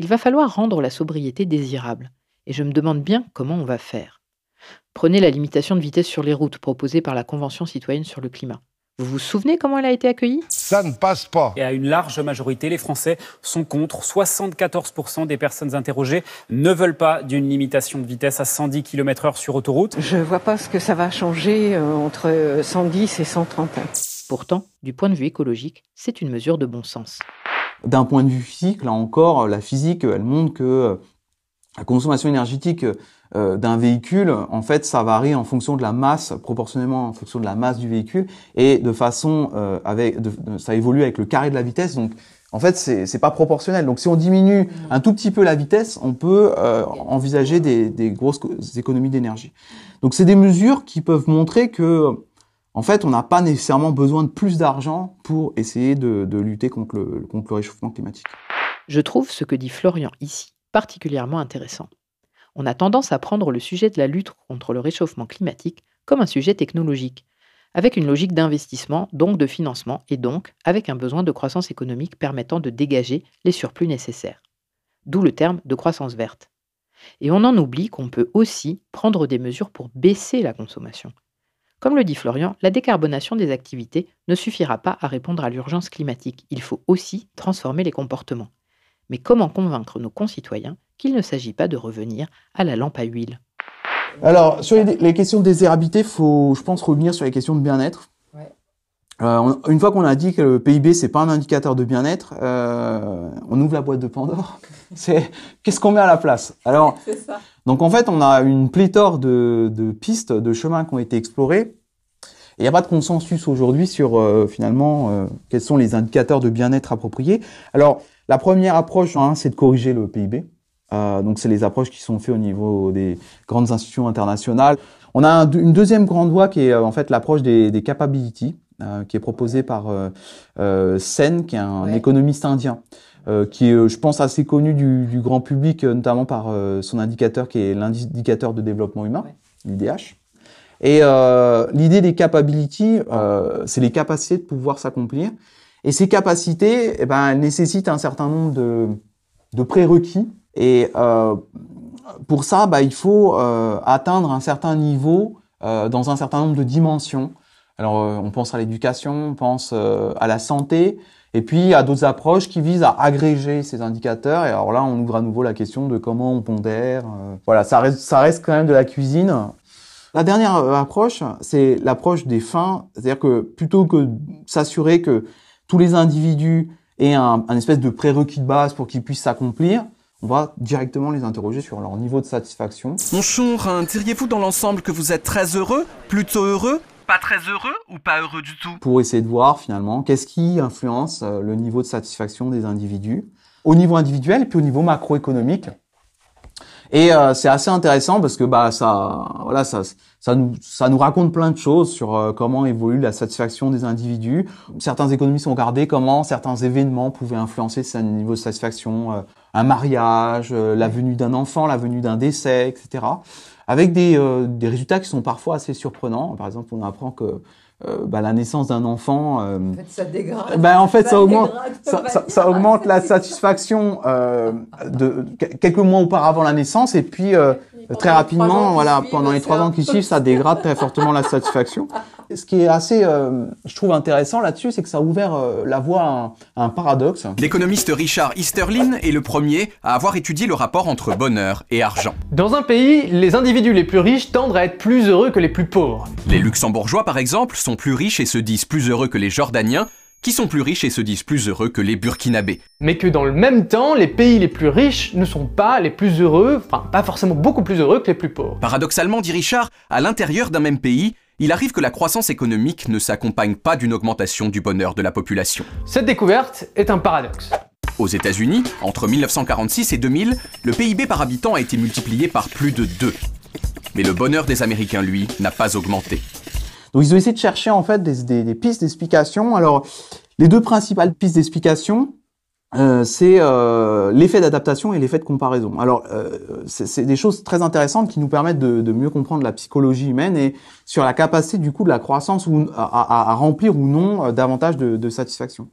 C: Il va falloir rendre la sobriété désirable, et je me demande bien comment on va faire. Prenez la limitation de vitesse sur les routes proposée par la Convention citoyenne sur le climat. Vous vous souvenez comment elle a été accueillie?
Q: Ça ne passe pas.
R: Et à une large majorité, les Français sont contre. 74% des personnes interrogées ne veulent pas d'une limitation de vitesse à 110 km/h sur autoroute.
S: Je ne vois pas ce que ça va changer euh, entre 110 et 130.
C: Pourtant, du point de vue écologique, c'est une mesure de bon sens.
E: D'un point de vue physique, là encore, la physique, elle montre que euh, la consommation énergétique euh, d'un véhicule, en fait, ça varie en fonction de la masse, proportionnellement en fonction de la masse du véhicule, et de façon euh, avec, de, ça évolue avec le carré de la vitesse. Donc, en fait, c'est pas proportionnel. Donc, si on diminue un tout petit peu la vitesse, on peut euh, envisager des, des grosses co- économies d'énergie. Donc, c'est des mesures qui peuvent montrer que, en fait, on n'a pas nécessairement besoin de plus d'argent pour essayer de, lutter contre le réchauffement climatique.
C: Je trouve ce que dit Florian ici particulièrement intéressant. On a tendance à prendre le sujet de la lutte contre le réchauffement climatique comme un sujet technologique, avec une logique d'investissement, donc de financement, et donc avec un besoin de croissance économique permettant de dégager les surplus nécessaires. D'où le terme de croissance verte. Et on en oublie qu'on peut aussi prendre des mesures pour baisser la consommation. Comme le dit Florian, la décarbonation des activités ne suffira pas à répondre à l'urgence climatique. Il faut aussi transformer les comportements. Mais comment convaincre nos concitoyens qu'il ne s'agit pas de revenir à la lampe à huile?
E: Alors, sur les, les questions de désirabilité, faut, je pense, revenir sur les questions de bien-être. Euh, une fois qu'on a dit que le PIB c'est pas un indicateur de bien-être, euh, on ouvre la boîte de Pandore. C'est qu'est-ce qu'on met à la place? Alors, donc en fait, on a une pléthore de, de pistes, de chemins qui ont été explorés. Il n'y a pas de consensus aujourd'hui sur euh, finalement euh, quels sont les indicateurs de bien-être appropriés. Alors, la première approche, hein, c'est de corriger le PIB. Euh, donc, c'est les approches qui sont faites au niveau des grandes institutions internationales. On a un- une deuxième grande voie qui est euh, en fait l'approche des, des capabilities, euh, qui est proposée par euh, euh, Sen, qui est un économiste indien, qui est, je pense, assez connu du, du grand public, notamment par son indicateur qui est l'indicateur de développement humain, l'IDH. Et l'idée des capabilities, c'est les capacités de pouvoir s'accomplir. Et ces capacités, eh ben, elles nécessitent un certain nombre de, de prérequis. Et euh, pour ça, bah, il faut euh, atteindre un certain niveau euh, dans un certain nombre de dimensions. Alors, euh, on pense à l'éducation, on pense euh, à la santé, et puis à d'autres approches qui visent à agréger ces indicateurs. Et alors là, on ouvre à nouveau la question de comment on pondère. euh, voilà, ça reste, ça reste quand même de la cuisine. La dernière approche, c'est l'approche des fins, c'est-à-dire que plutôt que s'assurer que tous les individus aient un, un espèce de prérequis de base pour qu'ils puissent s'accomplir, on va directement les interroger sur leur niveau de satisfaction.
T: Bonjour, hein, diriez-vous dans l'ensemble que vous êtes très heureux, plutôt heureux, pas très heureux ou pas heureux du tout
E: pour essayer de voir finalement qu'est-ce qui influence euh, le niveau de satisfaction des individus au niveau individuel et puis au niveau macroéconomique. Et euh, c'est assez intéressant parce que bah ça voilà ça ça nous ça nous raconte plein de choses sur euh, comment évolue la satisfaction des individus. Certains économistes ont regardé comment certains événements pouvaient influencer ce niveau de satisfaction, un mariage, la venue d'un enfant, la venue d'un décès, etc. avec des, euh, des résultats qui sont parfois assez surprenants. Par exemple, on apprend que euh, bah, la naissance d'un enfant, euh,
Q: En fait, ça dégrade.
E: ben, en fait, ça, augmente,
Q: dégrade,
E: ça, augmente la satisfaction euh, de que- quelques mois auparavant la naissance et puis euh, très rapidement, voilà, pendant les trois ans qui suivent, ça dégrade très fortement la satisfaction. Ce qui est assez, euh, je trouve intéressant là-dessus, c'est que ça a ouvert euh, la voie à un, à un paradoxe.
U: L'économiste Richard Easterlin est le premier à avoir étudié le rapport entre bonheur et argent.
I: Dans un pays, les individus les plus riches tendent à être plus heureux que les plus pauvres.
U: Les luxembourgeois, par exemple, sont plus riches et se disent plus heureux que les jordaniens, qui sont plus riches et se disent plus heureux que les burkinabés.
I: Mais que dans le même temps, les pays les plus riches ne sont pas les plus heureux, enfin pas forcément beaucoup plus heureux que les plus pauvres.
U: Paradoxalement, dit Richard, à l'intérieur d'un même pays, il arrive que la croissance économique ne s'accompagne pas d'une augmentation du bonheur de la population.
I: Cette découverte est un paradoxe.
U: Aux États-Unis, entre 1946 et 2000, le PIB par habitant a été multiplié par plus de 2. Mais le bonheur des Américains, lui, n'a pas augmenté.
E: Donc ils ont essayé de chercher en fait des, des- des pistes d'explication. Alors les deux principales pistes d'explication, euh, c'est euh, l'effet d'adaptation et l'effet de comparaison. Alors euh, c'est des choses très intéressantes qui nous permettent de, de mieux comprendre la psychologie humaine et sur la capacité du coup de la croissance ou, à, à- à remplir ou non euh, davantage de, de satisfaction.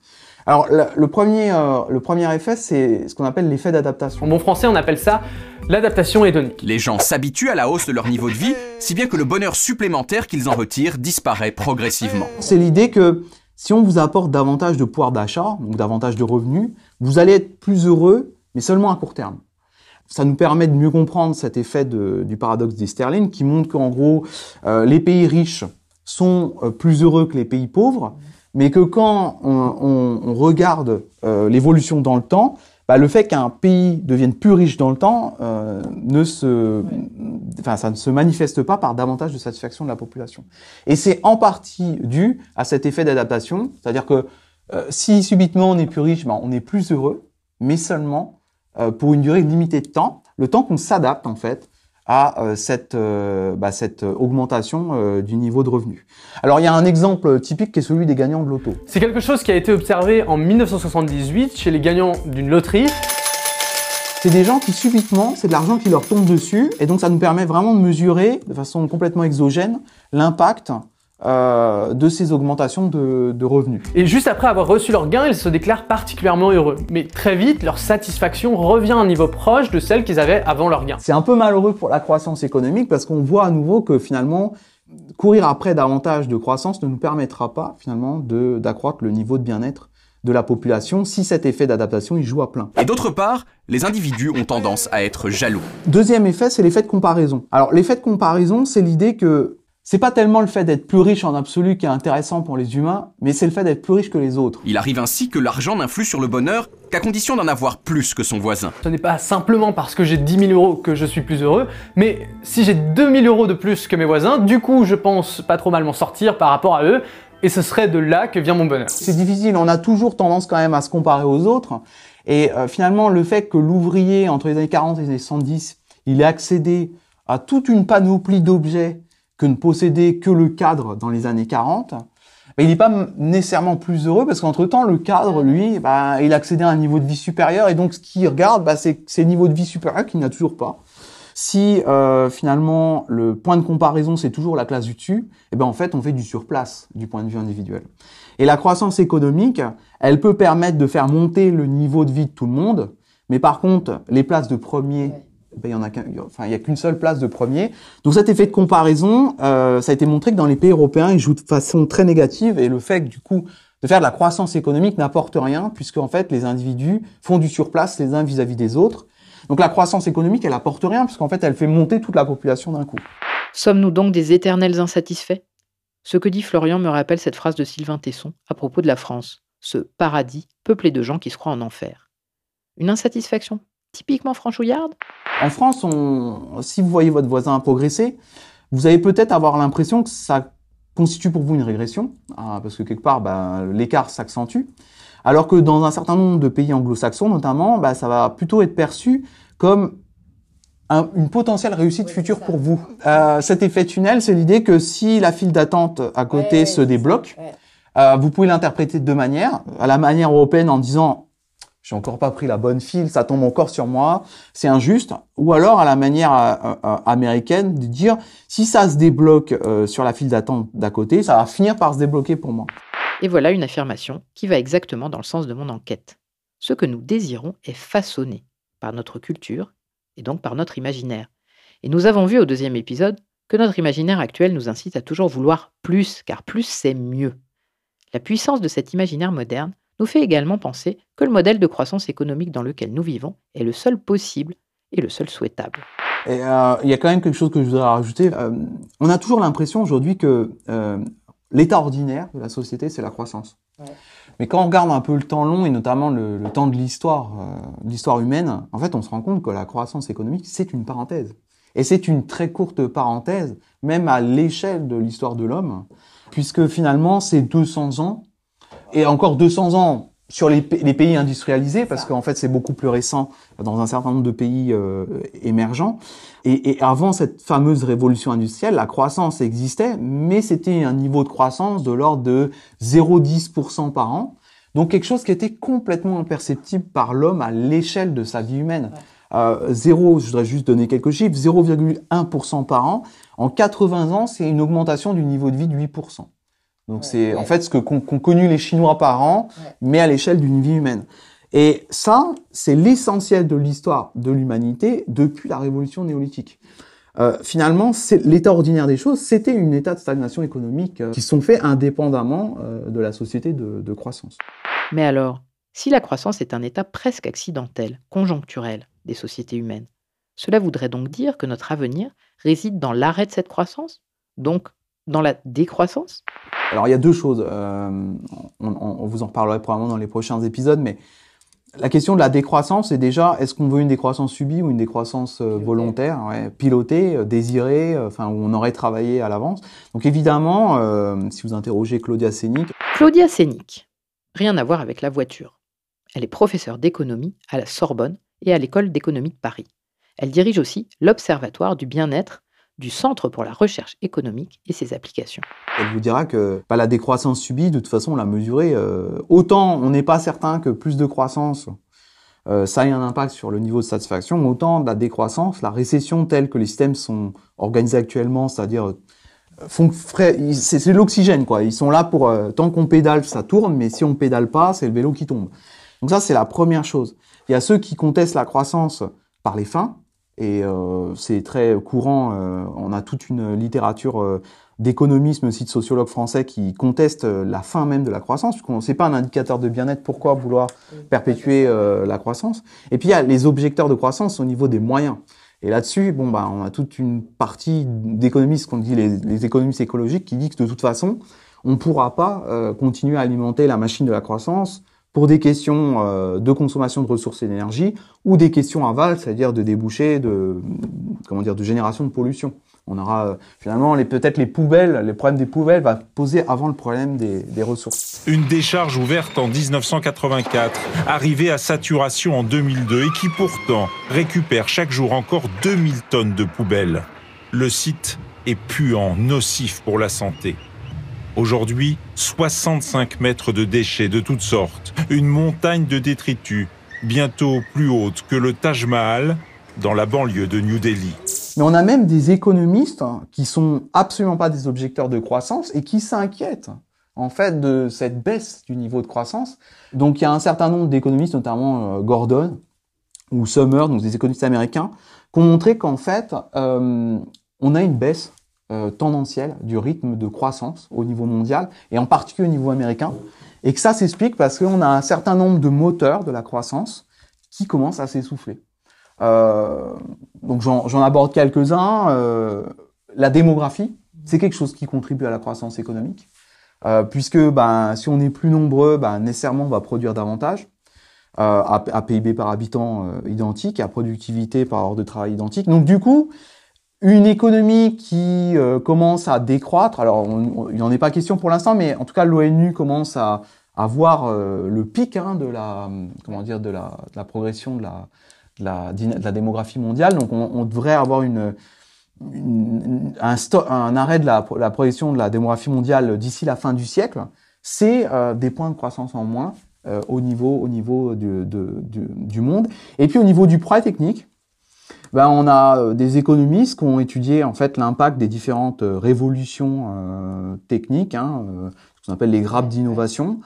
E: Alors le, le premier, euh, le premier effet, c'est ce qu'on appelle l'effet d'adaptation.
I: En bon français, on appelle ça l'adaptation hédonique.
U: Les gens s'habituent à la hausse de leur niveau de vie, si bien que le bonheur supplémentaire qu'ils en retirent disparaît progressivement.
E: C'est l'idée que si on vous apporte davantage de pouvoir d'achat, donc davantage de revenus, vous allez être plus heureux, mais seulement à court terme. Ça nous permet de mieux comprendre cet effet de- du paradoxe des sterling qui montre qu'en gros, euh, les pays riches sont euh, plus heureux que les pays pauvres, mais que quand on, on- on regarde euh, l'évolution dans le temps, bah, le fait qu'un pays devienne plus riche dans le temps euh, ne se, enfin, ça ne se manifeste pas par davantage de satisfaction de la population. Et c'est en partie dû à cet effet d'adaptation, c'est-à-dire que euh, si subitement on est plus riche, ben, on est plus heureux, mais seulement euh, pour une durée limitée de temps, le temps qu'on s'adapte en fait à euh, cette, euh, bah, cette augmentation euh, du niveau de revenu. Alors il y a un exemple typique qui est celui des gagnants de l'auto.
I: C'est quelque chose qui a été observé en 1978 chez les gagnants d'une loterie.
E: C'est des gens qui subitement, c'est de l'argent qui leur tombe dessus, et donc ça nous permet vraiment de mesurer de façon complètement exogène l'impact euh, de ces augmentations de, de revenus.
I: Et juste après avoir reçu leur gain, ils se déclarent particulièrement heureux. Mais très vite, leur satisfaction revient à un niveau proche de celle qu'ils avaient avant leur gain.
E: C'est un peu malheureux pour la croissance économique parce qu'on voit à nouveau que finalement, courir après davantage de croissance ne nous permettra pas finalement d'accroître le niveau de bien-être de la population si cet effet d'adaptation il joue à plein.
U: Et d'autre part, les individus ont tendance à être jaloux.
E: Deuxième effet, c'est l'effet de comparaison. Alors l'effet de comparaison, c'est l'idée que c'est pas tellement le fait d'être plus riche en absolu qui est intéressant pour les humains, mais c'est le fait d'être plus riche que les autres.
U: Il arrive ainsi que l'argent n'influe sur le bonheur qu'à condition d'en avoir plus que son voisin.
I: Ce n'est pas simplement parce que j'ai 10 000 euros que je suis plus heureux, mais si j'ai 2 000 euros de plus que mes voisins, du coup je pense pas trop mal m'en sortir par rapport à eux, et ce serait de là que vient mon bonheur.
E: C'est difficile, on a toujours tendance quand même à se comparer aux autres. Et euh, finalement, le fait que l'ouvrier, entre les années 40 et les années 70, il ait accédé à toute une panoplie d'objets que ne possédait que le cadre dans les années 40, ben, il n'est pas nécessairement plus heureux parce qu'entre-temps, le cadre, lui, bah, il a accédé à un niveau de vie supérieur et donc ce qu'il regarde, bah, c'est c'est le niveau de vie supérieur qu'il n'a toujours pas. Si euh, finalement le point de comparaison c'est toujours la classe du dessus, eh ben en fait on fait du surplace du point de vue individuel. Et la croissance économique, elle peut permettre de faire monter le niveau de vie de tout le monde, mais par contre les places de premier, ben, il y en a qu'un- enfin il y a qu'une seule place de premier. Donc cet effet de comparaison, euh, ça a été montré que dans les pays européens, il joue de façon très négative et le fait que du coup de faire de la croissance économique n'apporte rien puisque en fait les individus font du surplace les uns vis-à-vis des autres. Donc la croissance économique, elle apporte rien puisqu'en fait elle fait monter toute la population d'un coup.
C: Sommes-nous donc des éternels insatisfaits? Ce que dit Florian me rappelle cette phrase de Sylvain Tesson à propos de la France, ce paradis peuplé de gens qui se croient en enfer. Une insatisfaction? Typiquement franchouillarde
E: En France, on, si vous voyez votre voisin progresser, vous allez peut-être avoir l'impression que ça constitue pour vous une régression, ah, parce que quelque part, bah, l'écart s'accentue. Alors que dans un certain nombre de pays anglo-saxons, notamment, bah, ça va plutôt être perçu comme un- une potentielle réussite future pour vous. Euh, cet effet tunnel, c'est l'idée que si la file d'attente à côté se débloque, euh, vous pouvez l'interpréter de deux manières. À la manière européenne en disant j'ai encore pas pris la bonne file, ça tombe encore sur moi, c'est injuste. Ou alors à la manière euh, euh, américaine de dire si ça se débloque euh, sur la file d'attente d'à côté, ça va finir par se débloquer pour moi.
C: Et voilà une affirmation qui va exactement dans le sens de mon enquête. Ce que nous désirons est façonné par notre culture et donc par notre imaginaire. Et nous avons vu au deuxième épisode que notre imaginaire actuel nous incite à toujours vouloir plus, car plus c'est mieux. La puissance de cet imaginaire moderne nous fait également penser que le modèle de croissance économique dans lequel nous vivons est le seul possible et le seul souhaitable.
E: Et euh, il y a quand même quelque chose que je voudrais rajouter. Euh, on a toujours l'impression aujourd'hui que euh, l'état ordinaire de la société, c'est la croissance. Ouais. Mais quand on regarde un peu le temps long et notamment le, le temps de l'histoire, euh, l'histoire humaine, en fait, on se rend compte que la croissance économique, c'est une parenthèse. Et c'est une très courte parenthèse, même à l'échelle de l'histoire de l'homme, puisque finalement, c'est 200 ans et encore 200 ans sur les, les pays industrialisés, parce qu'en fait c'est beaucoup plus récent dans un certain nombre de pays euh, émergents. Et, et, avant cette fameuse révolution industrielle, la croissance existait, mais c'était un niveau de croissance de l'ordre de 0,10% par an. Donc quelque chose qui était complètement imperceptible par l'homme à l'échelle de sa vie humaine. Euh, 0, je voudrais juste donner quelques chiffres, 0,1% par an. En 80 ans, c'est une augmentation du niveau de vie de 8%. Donc ouais, c'est ouais. en fait ce que qu'ont qu connu les Chinois par an, ouais. mais à l'échelle d'une vie humaine. Et ça, c'est l'essentiel de l'histoire de l'humanité depuis la révolution néolithique. Euh, finalement, l'état ordinaire des choses, c'était une état de stagnation économique euh, qui sont faits indépendamment euh, de la société de, de croissance.
C: Mais alors, si la croissance est un état presque accidentel, conjoncturel des sociétés humaines, cela voudrait donc dire que notre avenir réside dans l'arrêt de cette croissance, donc dans la décroissance?
E: Alors il y a deux choses, euh, on, on, vous en reparlerait probablement dans les prochains épisodes, mais la question de la décroissance, c'est déjà, est-ce qu'on veut une décroissance subie ou une décroissance euh, volontaire, ouais, pilotée, euh, désirée, enfin où on aurait travaillé à l'avance? Donc évidemment, si vous interrogez Claudia Sénic...
C: Claudia Sénic, rien à voir avec la voiture. Elle est professeure d'économie à la Sorbonne et à l'école d'économie de Paris. Elle dirige aussi l'Observatoire du bien-être du Centre pour la recherche économique et ses applications.
E: Elle vous dira que bah, la décroissance subie, de toute façon, on l'a mesurée. Euh, autant on n'est pas certain que plus de croissance, euh, ça ait un impact sur le niveau de satisfaction, autant la décroissance, la récession telle que les systèmes sont organisés actuellement, c'est-à-dire euh, c'est l'oxygène quoi. Ils sont là pour euh, tant qu'on pédale, ça tourne, mais si on pédale pas, c'est le vélo qui tombe. Donc ça, c'est la première chose. Il y a ceux qui contestent la croissance par les fins, et euh, c'est très courant. Euh, on a toute une littérature euh, d'économistes, mais aussi de sociologues français qui contestent la fin même de la croissance, puisqu'on sait pas un indicateur de bien-être. Pourquoi vouloir perpétuer la croissance Et puis il y a les objecteurs de croissance au niveau des moyens. Et là-dessus, bon bah, on a toute une partie d'économistes, qu'on dit les, les, économistes écologiques, qui dit que de toute façon, on ne pourra pas continuer à alimenter la machine de la croissance pour des questions euh, de consommation de ressources et d'énergie ou des questions aval, c'est-à-dire de débouchés, de comment dire, de génération de pollution. On aura euh, finalement peut-être les poubelles, les problèmes des poubelles va poser avant le problème des, des ressources.
V: Une décharge ouverte en 1984, arrivée à saturation en 2002 et qui pourtant récupère chaque jour encore 2000 tonnes de poubelles. Le site est puant, nocif pour la santé. Aujourd'hui, 65 mètres de déchets de toutes sortes, une montagne de détritus, bientôt plus haute que le Taj Mahal dans la banlieue de New Delhi.
E: Mais on a même des économistes qui sont absolument pas des objecteurs de croissance et qui s'inquiètent en fait de cette baisse du niveau de croissance. Donc il y a un certain nombre d'économistes, notamment euh, Gordon ou Summer, donc des économistes américains, qui ont montré qu'en fait euh, on a une baisse euh, tendancielle du rythme de croissance au niveau mondial et en particulier au niveau américain. Et que ça s'explique parce qu'on a un certain nombre de moteurs de la croissance qui commencent à s'essouffler. Euh, donc j'en aborde quelques-uns. Euh, la démographie, c'est quelque chose qui contribue à la croissance économique, euh, puisque ben, si on est plus nombreux, ben, nécessairement on va produire davantage. Euh, à, à, PIB par habitant euh, identique, à productivité par heure de travail identique. Donc du coup, une économie qui euh, commence à décroître, alors on, on, il n'en est pas question pour l'instant, mais en tout cas l'ONU commence à, à voir euh, le pic hein, de la comment dire de la, de la progression de la, de la, de la démographie mondiale. Donc on, on devrait avoir une, une un, un arrêt de la, la, progression de la démographie mondiale d'ici la fin du siècle. C'est euh, des points de croissance en moins euh, au niveau, au niveau du, du- du monde. Et puis au niveau du progrès technique, ben, on a euh, des économistes qui ont étudié en fait l'impact des différentes euh, révolutions euh, techniques, hein, ce qu'on appelle les grappes d'innovation.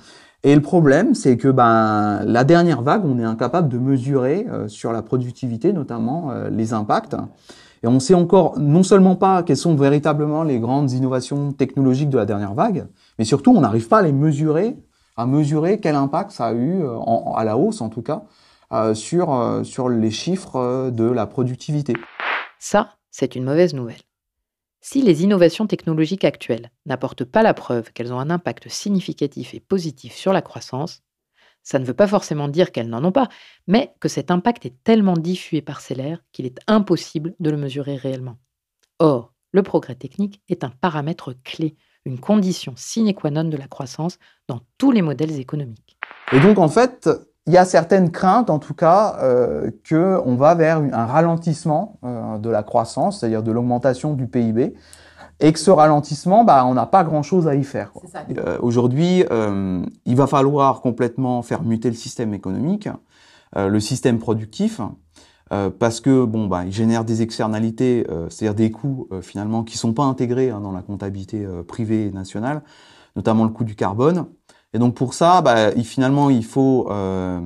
E: Et le problème, c'est que ben la dernière vague, on est incapable de mesurer sur la productivité, notamment les impacts. Et on sait encore non seulement pas quelles sont véritablement les grandes innovations technologiques de la dernière vague, mais surtout on n'arrive pas à les mesurer, à mesurer quel impact ça a eu en- à la hausse en tout cas sur euh, sur les chiffres euh, de la productivité.
C: Ça, c'est une mauvaise nouvelle. Si les innovations technologiques actuelles n'apportent pas la preuve qu'elles ont un impact significatif et positif sur la croissance, ça ne veut pas forcément dire qu'elles n'en ont pas, mais que cet impact est tellement diffus et parcellaire qu'il est impossible de le mesurer réellement. Or, le progrès technique est un paramètre clé, une condition sine qua non de la croissance dans tous les modèles économiques.
E: Et donc en fait, il y a certaines craintes en tout cas euh, que on va vers un ralentissement euh, de la croissance, c'est-à-dire de l'augmentation du PIB. Et que ce ralentissement, bah, on n'a pas grand-chose à y faire. quoi. Euh, Aujourd'hui, euh, il va falloir complètement faire muter le système économique, euh, le système productif, euh, parce que bon, bah, il génère des externalités, euh, c'est-à-dire des coûts euh, finalement qui sont pas intégrés hein, dans la comptabilité euh, privée et nationale, notamment le coût du carbone. Et donc pour ça, bah, il, finalement, il faut euh,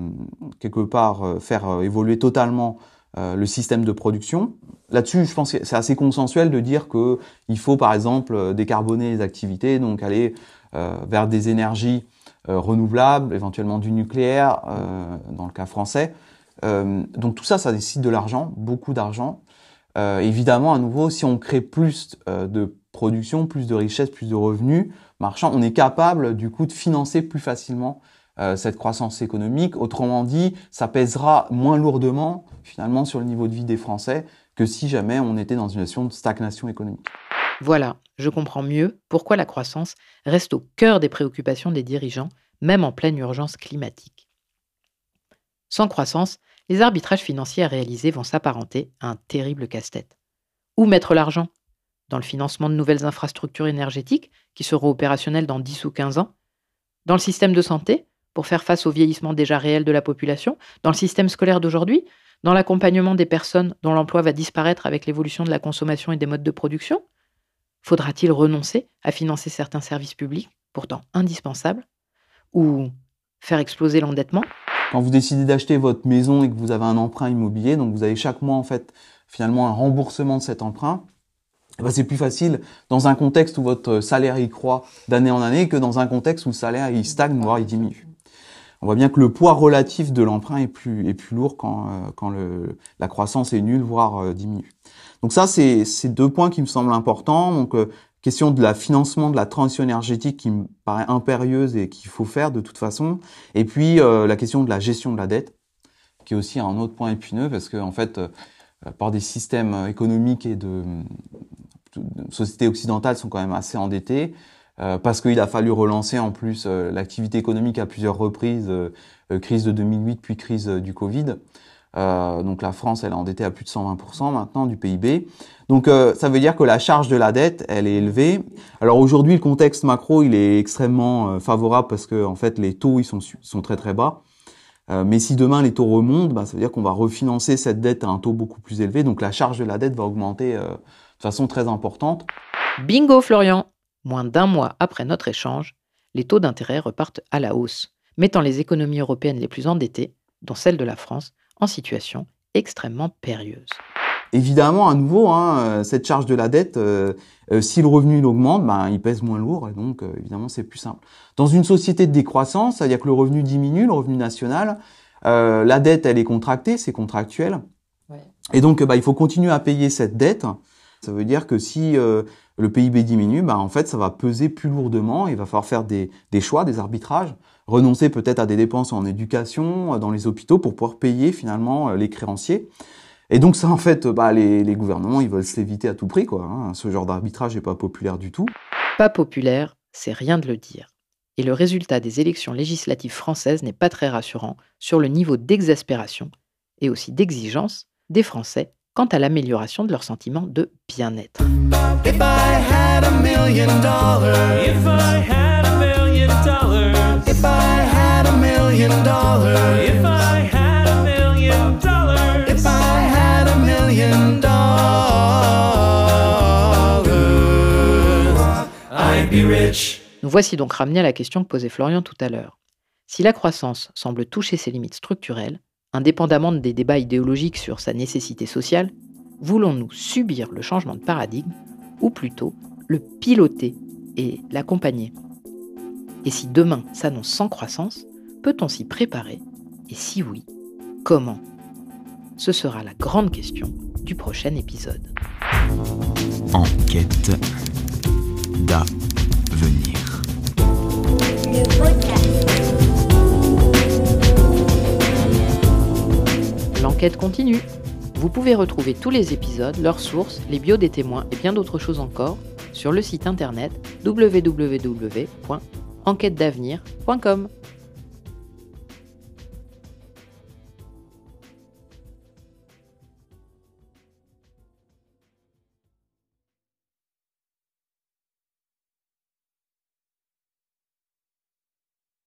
E: quelque part euh, faire euh, évoluer totalement euh, le système de production. Là-dessus, je pense que c'est assez consensuel de dire que il faut, par exemple, euh, décarboner les activités, donc aller euh, vers des énergies renouvelables, éventuellement du nucléaire, dans le cas français. Donc tout ça, ça nécessite de l'argent, beaucoup d'argent. Évidemment, à nouveau, si on crée plus de production, plus de richesse, plus de revenus marchands, on est capable du coup de financer plus facilement euh, cette croissance économique. Autrement dit, ça pèsera moins lourdement finalement sur le niveau de vie des Français que si jamais on était dans une situation de stagnation économique.
C: Voilà, je comprends mieux pourquoi la croissance reste au cœur des préoccupations des dirigeants, même en pleine urgence climatique. Sans croissance, les arbitrages financiers à réaliser vont s'apparenter à un terrible casse-tête. Où mettre l'argent? Dans le financement de nouvelles infrastructures énergétiques qui seront opérationnelles dans 10 ou 15 ans Dans le système de santé pour faire face au vieillissement déjà réel de la population Dans le système scolaire d'aujourd'hui Dans l'accompagnement des personnes dont l'emploi va disparaître avec l'évolution de la consommation et des modes de production. Faudra-t-il renoncer à financer certains services publics, pourtant indispensables Ou faire exploser l'endettement?
E: Quand vous décidez d'acheter votre maison et que vous avez un emprunt immobilier, donc vous avez chaque mois en fait finalement un remboursement de cet emprunt, ben, c'est plus facile dans un contexte où votre salaire y croît d'année en année que dans un contexte où le salaire il stagne voire il diminue. On voit bien que le poids relatif de l'emprunt est plus, est plus lourd quand, euh, quand le, la croissance est nulle, voire euh, diminue. Donc ça, c'est deux points qui me semblent importants. Donc euh, question de la financement de la transition énergétique qui me paraît impérieuse et qu'il faut faire de toute façon. Et puis euh, la question de la gestion de la dette, qui est aussi un autre point épineux parce que en fait, par des systèmes économiques et de sociétés occidentales sont quand même assez endettés. Euh, parce qu'il a fallu relancer en plus euh, l'activité économique à plusieurs reprises, euh, euh, crise de 2008 puis crise euh, du Covid. Donc la France, elle est endettée à plus de 120% maintenant du PIB. Donc ça veut dire que la charge de la dette, elle est élevée. Alors aujourd'hui, le contexte macro, il est extrêmement favorable parce que en fait les taux ils sont sont très très bas. Mais si demain les taux remontent, bah, ça veut dire qu'on va refinancer cette dette à un taux beaucoup plus élevé. Donc la charge de la dette va augmenter euh, de façon très importante.
C: Bingo Florian Moins d'un mois après notre échange, les taux d'intérêt repartent à la hausse, mettant les économies européennes les plus endettées, dont celle de la France, en situation extrêmement périlleuse.
E: Évidemment, à nouveau, hein, euh, cette charge de la dette, euh, euh, si le revenu il augmente, ben, il pèse moins lourd et donc euh, évidemment c'est plus simple. Dans une société de décroissance, c'est-à-dire que le revenu diminue, le revenu national, euh, la dette elle est contractée, c'est contractuel, et donc bah, il faut continuer à payer cette dette. Ça veut dire que si euh, le PIB diminue, bah, en fait ça va peser plus lourdement, il va falloir faire des, choix, des arbitrages, renoncer peut-être à des dépenses en éducation, euh, dans les hôpitaux pour pouvoir payer finalement euh, les créanciers. Et donc ça, en fait, bah, les, gouvernements, ils veulent se à tout prix, quoi. hein. Ce genre d'arbitrage n'est pas populaire du tout.
C: Pas populaire, c'est rien de le dire. Et le résultat des élections législatives françaises n'est pas très rassurant sur le niveau d'exaspération et aussi d'exigence des Français quant à l'amélioration de leur sentiment de bien-être. Nous voici donc ramenés à la question que posait Florian tout à l'heure. Si la croissance semble toucher ses limites structurelles, indépendamment des débats idéologiques sur sa nécessité sociale, voulons-nous subir le changement de paradigme ou plutôt le piloter et l'accompagner? Et si demain s'annonce sans croissance, peut-on s'y préparer? Et si oui, comment? Ce sera la grande question du prochain épisode.
W: Enquête d'avenir.
C: L'enquête continue. Vous pouvez retrouver tous les épisodes, leurs sources, les bios des témoins et bien d'autres choses encore sur le site internet www.enquêtedavenir.com.